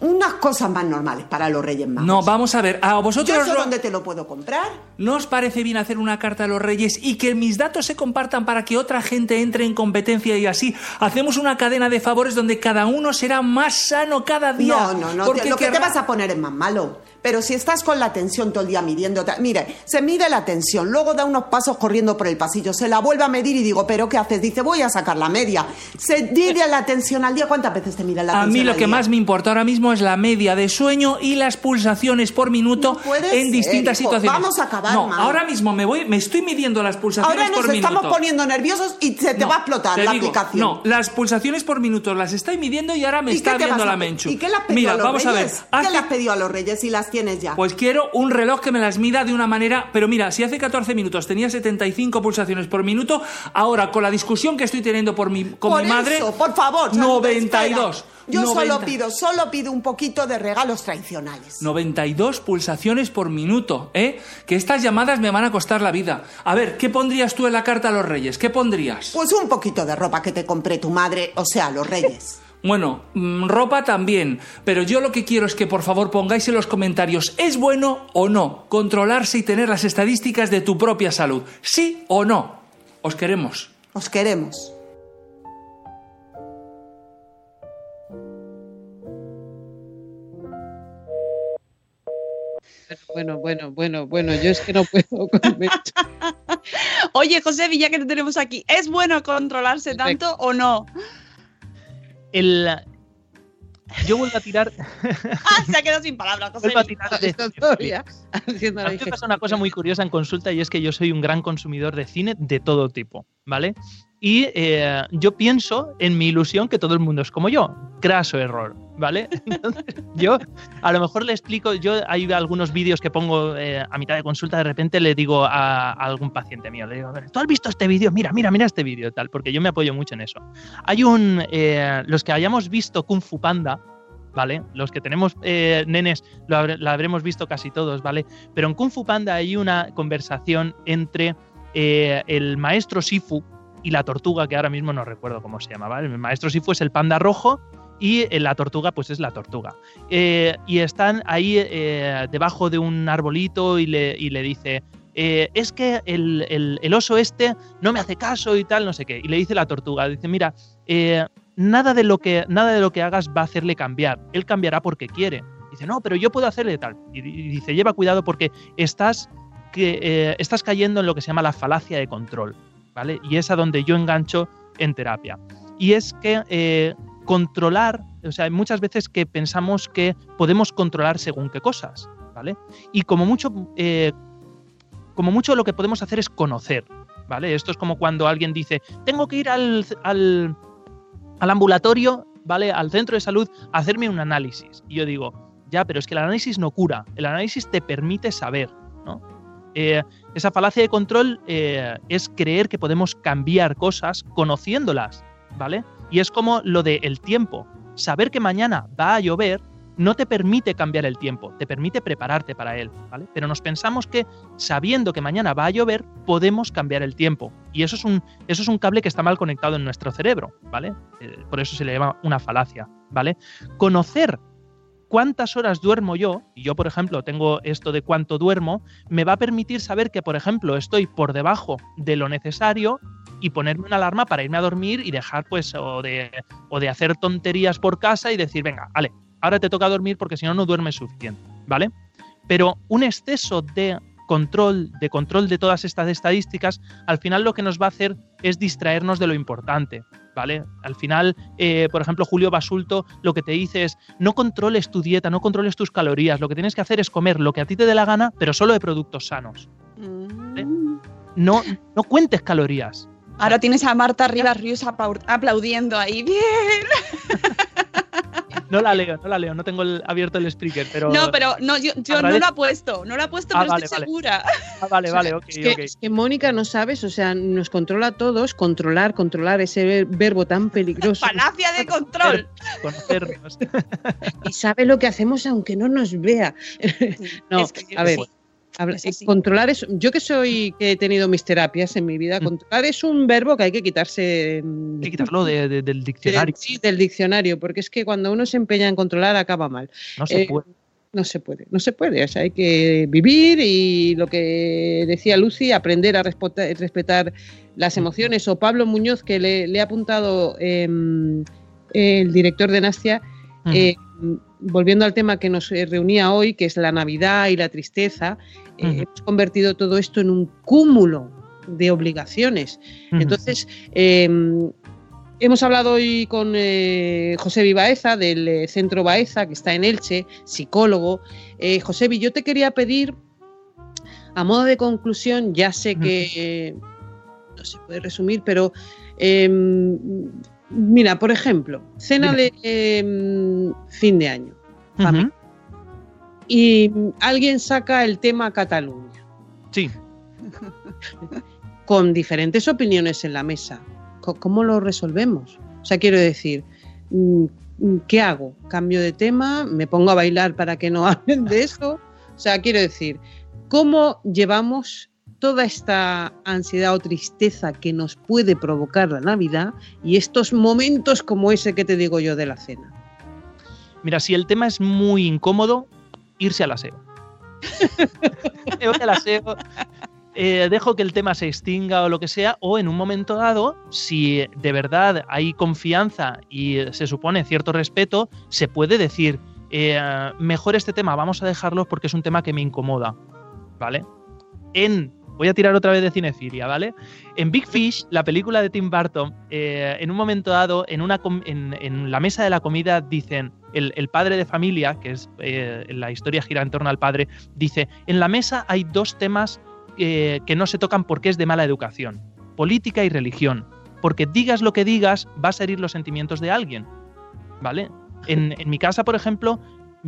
unas cosas más normales para los Reyes Magos? No, vamos a ver, a ¿Yo vosotros dónde te lo puedo comprar? ¿no os parece bien hacer una carta a los reyes y que mis datos se compartan para que otra gente entre en competencia y así hacemos una cadena de favores donde cada uno será más sano cada día? No, no, no. Porque lo que te vas a poner es más malo. Pero si estás con la tensión todo el día midiendo... Mire, se mide la tensión, luego da unos pasos corriendo por el pasillo, se la vuelve a medir y digo, ¿pero qué haces? Dice, voy a sacar la media. Se mide la tensión al día. ¿Cuántas veces te mide la A tensión mí lo al que día? más me importa ahora mismo es la media de sueño y las pulsaciones por minuto puede en ser, distintas hijo. situaciones. Vamos a acabar No, mal. ahora mismo me voy, me estoy midiendo las pulsaciones Ahora nos por estamos minuto. poniendo nerviosos y se te No, va a explotar la digo, aplicación. No, las pulsaciones por minuto las estoy midiendo y ahora me ¿Y está viendo a la Menchu. ¿Y qué le has pedido Mira, a los vamos a ver. Reyes? hace- ¿Qué le has pedido a los Reyes si las tienes ya? Pues quiero un reloj que me las mida de una manera. Pero mira, si hace 14 minutos tenía 75 pulsaciones por minuto, ahora con la discusión que estoy teniendo por mi, con Por mi madre. eso, por favor. salud 92. esfera. Yo 90. solo pido, solo pido un poquito de regalos tradicionales. 92 pulsaciones por minuto, ¿eh? Que estas llamadas me van a costar la vida. A ver, ¿qué pondrías tú en la carta a los reyes? ¿Qué pondrías? Pues un poquito de ropa que te compré tu madre, o sea, los Reyes. Bueno, mm, ropa también, pero yo lo que quiero es que por favor pongáis en los comentarios, ¿es bueno o no controlarse y tener las estadísticas de tu propia salud? ¿Sí o no? Os queremos. Os queremos. Bueno, bueno, bueno, bueno, yo es que no puedo con. Oye, José, ya que te tenemos aquí, ¿es bueno controlarse tanto o no? El, yo vuelvo a tirar. Ah, se ha quedado sin palabras, vuelvo a tirar de- Está todavía haciendo A la mí me digestión. pasa una cosa muy curiosa en consulta y es que yo soy un gran consumidor de cine de todo tipo, ¿vale? Y eh, yo pienso en mi ilusión que todo el mundo es como yo. Graso error, ¿vale? Yo a lo mejor le explico, yo hay algunos vídeos que pongo eh, a mitad de consulta, de repente le digo a, algún paciente mío, le digo, a ver, ¿tú has visto este vídeo? Mira, mira, mira este vídeo, tal, porque yo me apoyo mucho en eso. Hay un, eh, los que hayamos visto Kung Fu Panda, ¿vale? Los que tenemos eh, nenes lo, habre- lo habremos visto casi todos, ¿vale? Pero en Kung Fu Panda hay una conversación entre el maestro Sifu y la tortuga, que ahora mismo no recuerdo cómo se llamaba. El maestro Sifu es el panda rojo y eh, la tortuga pues es la tortuga. Eh, y están ahí eh, debajo de un arbolito y le, y le dice... es que el, el- el oso este no me hace caso y tal, no sé qué. Y le dice la tortuga, dice, mira, nada, de lo que, nada de lo que hagas va a hacerle cambiar. Él cambiará porque quiere. Dice, no, pero yo puedo hacerle tal. Y, dice, lleva cuidado porque estás, que, estás cayendo en lo que se llama la falacia de control, ¿vale? Y es a donde yo engancho en terapia. Y es que controlar, o sea, hay muchas veces que pensamos que podemos controlar según qué cosas, ¿vale? Y como mucho, eh, como mucho lo que podemos hacer es conocer, ¿vale? Esto es como cuando alguien dice, tengo que ir al, al, al ambulatorio, ¿vale? Al centro de salud hacerme un análisis. Y yo digo, ya, pero es que el análisis no cura, el análisis te permite saber, ¿no? Eh, esa falacia de control eh, es creer que podemos cambiar cosas conociéndolas, ¿vale? Y es como lo del el tiempo. Saber que mañana va a llover no te permite cambiar el tiempo, te permite prepararte para él. Pero nos pensamos que sabiendo que mañana va a llover, podemos cambiar el tiempo. Y eso es un, eso es un cable que está mal conectado en nuestro cerebro, ¿vale? Eh, por eso se le llama una falacia, ¿vale? Conocer cuántas horas duermo yo, y yo por ejemplo tengo esto de cuánto duermo, me va a permitir saber que por ejemplo estoy por debajo de lo necesario y ponerme una alarma para irme a dormir y dejar pues o de, o de hacer tonterías por casa y decir, venga, vale, ahora te toca dormir porque si no no duermes suficiente, ¿vale? Pero un exceso de control, de control de todas estas estadísticas, al final lo que nos va a hacer es distraernos de lo importante, ¿vale? Al final, eh, por ejemplo, Julio Basulto lo que te dice es no controles tu dieta, no controles tus calorías, lo que tienes que hacer es comer lo que a ti te dé la gana, pero solo de productos sanos. ¿vale? No, no cuentes calorías. Ahora tienes a Marta Rivas Ríos aplaudiendo ahí. ¡Bien! No la leo, no la leo, no tengo el- abierto el speaker, pero... No, pero no, yo, yo no lo ha puesto, no lo ha puesto, Ah, pero vale, estoy vale. segura. Ah, vale, vale, ok, es, que, ok. es que Mónica no sabes, o sea, nos controla a todos, controlar, controlar ese ver- verbo tan peligroso. Falacia de control. Conocernos. y sabe lo que hacemos aunque no nos vea. no, Es que- a ver. sí. Habla-. Controlar es, yo que soy, que he tenido mis terapias en mi vida, Mm. controlar es un verbo que hay que quitarse Hay que quitarlo de- de- del de- diccionario. sí, del diccionario, porque es que cuando uno se empeña en controlar acaba mal. No se Eh, puede. No se puede, no se puede. O sea, hay que vivir y lo que decía Lucy, aprender a respota- respetar las emociones. O Pablo Muñoz, que le, le ha apuntado em, el director de Nastia, eh, volviendo al tema que nos eh, reunía hoy, que es la Navidad y la tristeza, eh, hemos convertido todo esto en un cúmulo de obligaciones. Entonces, eh, hemos hablado hoy con eh, José Baeza del eh, Centro Baeza, que está en Elche, psicólogo. José, yo te quería pedir, a modo de conclusión, ya sé que no se puede resumir, pero eh, mira, por ejemplo, cena de eh, fin de año. Y alguien saca el tema Cataluña. Sí. con diferentes opiniones en la mesa. ¿Cómo lo resolvemos? O sea, quiero decir, mm, ¿qué hago? ¿Cambio de tema? ¿Me pongo a bailar para que no hablen de eso? O sea, quiero decir, ¿cómo llevamos toda esta ansiedad o tristeza que nos puede provocar la Navidad y estos momentos como ese que te digo yo de la cena? Mira, si el tema es muy incómodo, irse al aseo. Al aseo, eh, dejo que el tema se extinga o lo que sea, o en un momento dado, si de verdad hay confianza y eh, se supone cierto respeto, se puede decir, eh, mejor este tema, vamos a dejarlo porque es un tema que me incomoda, ¿vale? En, voy a tirar otra vez de cinefilia, ¿vale? En Big Fish, la película de Tim Burton, eh, en un momento dado, en, una en, en la mesa de la comida, dicen, el, el padre de familia, que es eh, la historia gira en torno al padre, dice, en la mesa hay dos temas eh, que no se tocan porque es de mala educación, política y religión, porque digas lo que digas, vas a herir los sentimientos de alguien, ¿vale? En, en mi casa, por ejemplo,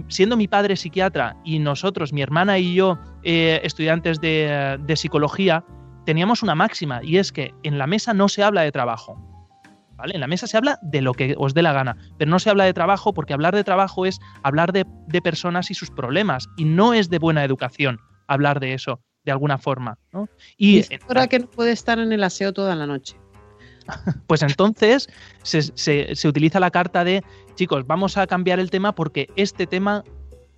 siendo mi padre psiquiatra y nosotros, mi hermana y yo, eh, estudiantes de, de psicología, teníamos una máxima y es que en la mesa no se habla de trabajo. ¿Vale? En la mesa se habla de lo que os dé la gana, pero no se habla de trabajo porque hablar de trabajo es hablar de, de personas y sus problemas y no es de buena educación hablar de eso de alguna forma. ¿no? Y ahora que no puede estar en el aseo toda la noche. Pues entonces se, se- utiliza la carta de, chicos, vamos a cambiar el tema porque este tema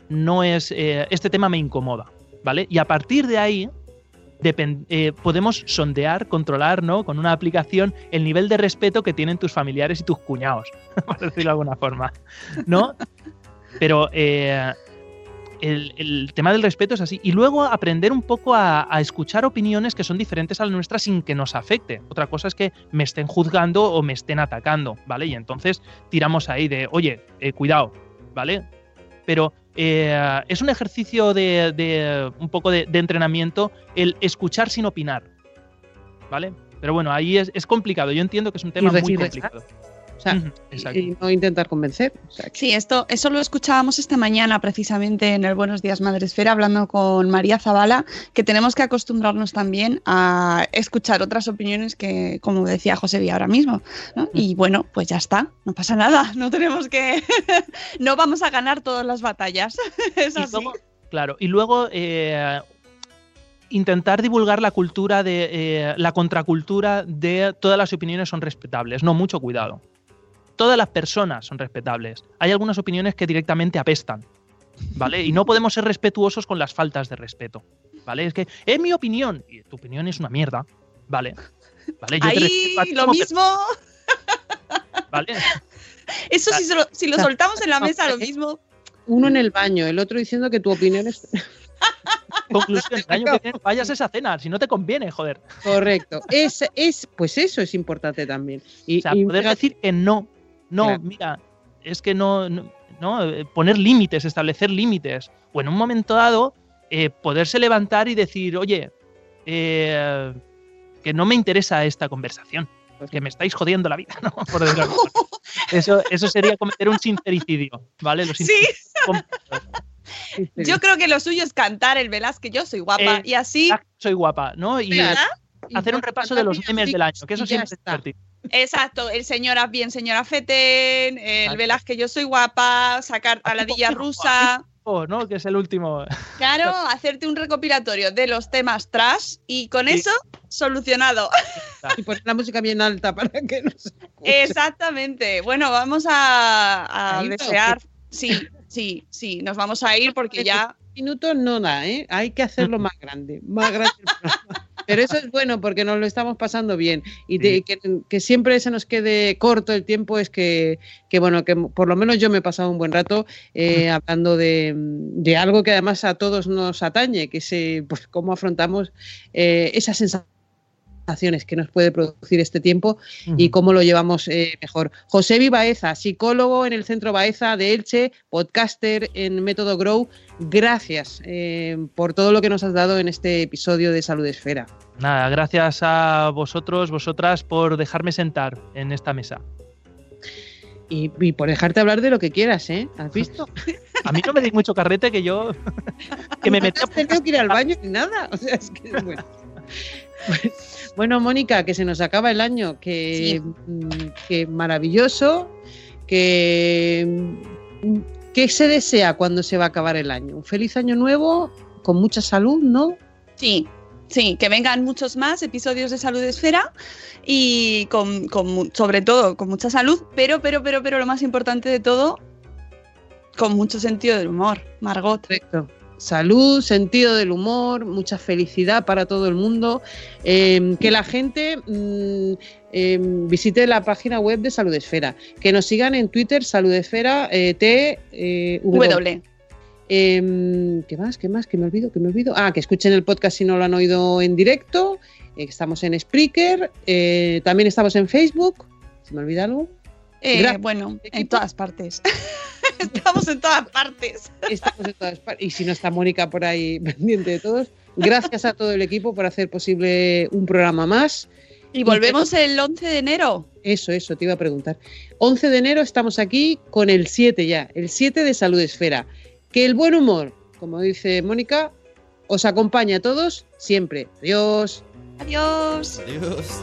no es, eh, este tema me incomoda, ¿vale? Y a partir de ahí eh, podemos sondear, controlar, ¿no? Con una aplicación el nivel de respeto que tienen tus familiares y tus cuñados, por decirlo de alguna forma, ¿no? Pero eh, el, el tema del respeto es así. Y luego aprender un poco a, a escuchar opiniones que son diferentes a las nuestras sin que nos afecte. Otra cosa es que me estén juzgando o me estén atacando, ¿vale? Y entonces tiramos ahí de, oye, eh, cuidado, ¿vale? Pero eh, es un ejercicio de, de un poco de, de entrenamiento el escuchar sin opinar, ¿vale? Pero bueno, ahí es, es complicado. Yo entiendo que es un tema muy complicado. O sea, Ujú, exacto. y no intentar convencer. O sea, que- Sí, esto, eso lo escuchábamos esta mañana precisamente en el Buenos Días Madresfera hablando con María Zavala, que tenemos que acostumbrarnos también a escuchar otras opiniones que, como decía José Vía ahora mismo. ¿no? Y bueno, pues ya está, no pasa nada, no tenemos que, no vamos a ganar todas las batallas. es Y así. luego- claro, y luego eh, intentar divulgar la cultura de eh, la contracultura de todas las opiniones son respetables. No, mucho cuidado. Todas las personas son respetables. Hay algunas opiniones que directamente apestan, ¿vale? Y no podemos ser respetuosos con las faltas de respeto, ¿vale? Es que es mi opinión y tu opinión es una mierda, ¿vale? ¿Vale? Yo te Ahí respeto a ti lo mismo, ¿vale? eso si, se lo- si lo soltamos en la mesa, lo mismo. Uno en el baño, el otro diciendo que tu opinión es Conclusión, el año que viene vayas a esa cena, si no te conviene, joder. correcto. Es, es, pues eso es importante también. Y, O sea, y poder fíjate- decir que no, no, Claro. mira, es que no, no, no, eh, poner límites, establecer límites. O en un momento dado, eh, poderse levantar y decir, oye, eh, que no me interesa esta conversación, que me estáis jodiendo la vida, ¿no? Por eso, eso sería cometer un sincericidio, ¿vale? Los Sí. Yo creo que lo suyo es cantar el Velázquez, yo soy guapa, Eh, y así, soy guapa, ¿no? Y ¿verdad? hacer un repaso de los memes del año, que eso siempre es divertido. Exacto, el señora bien, señora Feten, el Exacto. Velázquez, yo soy guapa, sacar a la Villa Rusa. Oh, ¿no? Que es el último. Claro, hacerte un recopilatorio de los temas trash y con Sí. eso solucionado. y poner la música bien alta para que no se escuche. Exactamente. Bueno, vamos a, desear. Sí, sí, sí, nos vamos a ir porque ya. minutos no da, ¿eh? Hay que hacerlo más grande, más grande el programa. Pero eso es bueno porque nos lo estamos pasando bien. Y de- que, que siempre se nos quede corto el tiempo es que, que, bueno, que por lo menos yo me he pasado un buen rato eh, hablando de, de algo que además a todos nos atañe, que es pues, cómo afrontamos eh, esas sensaciones que nos puede producir este tiempo y cómo lo llevamos eh, mejor. José Baeza, psicólogo en el Centro Baeza de Elche, podcaster en Método Grow, gracias eh, por todo lo que nos has dado en este episodio de Salud Esfera. Nada, gracias a vosotros, vosotras, por dejarme sentar en esta mesa. Y, y por dejarte hablar de lo que quieras, ¿eh? ¿Has visto? A mí no me deis mucho carrete que yo. que me metí No has tenido que ir al baño ni nada. O sea, es que, bueno. Bueno, Mónica, que se nos acaba el año, que, mm, que maravilloso, que mm, ¿qué se desea cuando se va a acabar el año? Un feliz año nuevo, con mucha salud, ¿no? Sí, sí, que vengan muchos más episodios de Salud Esfera y con, con sobre todo con mucha salud, pero, pero, pero, pero lo más importante de todo, con mucho sentido del humor, Margot. Correcto. Salud, sentido del humor, mucha felicidad para todo el mundo. Eh, que la gente mm, eh, visite la página web de Salud Esfera. Que nos sigan en Twitter, Salud Esfera, eh, T, eh, W. W. Eh, ¿Qué más? ¿Qué más? Que me olvido, que me olvido. Ah, que escuchen el podcast si no lo han oído en directo. Eh, estamos en Spreaker. eh, también estamos en Facebook. ¿Se me olvida algo? Eh, bueno, en todas partes. Estamos en todas partes. Estamos en todas partes. Y si no está Mónica por ahí pendiente de todos. Gracias a todo el equipo por hacer posible un programa más. Y volvemos el 11 de enero. Eso, eso, te iba a preguntar. 11 de enero estamos aquí con el 7 ya, el 7 de Salud Esfera. Que el buen humor, como dice Mónica, os acompañe a todos siempre. Adiós. Adiós. Adiós.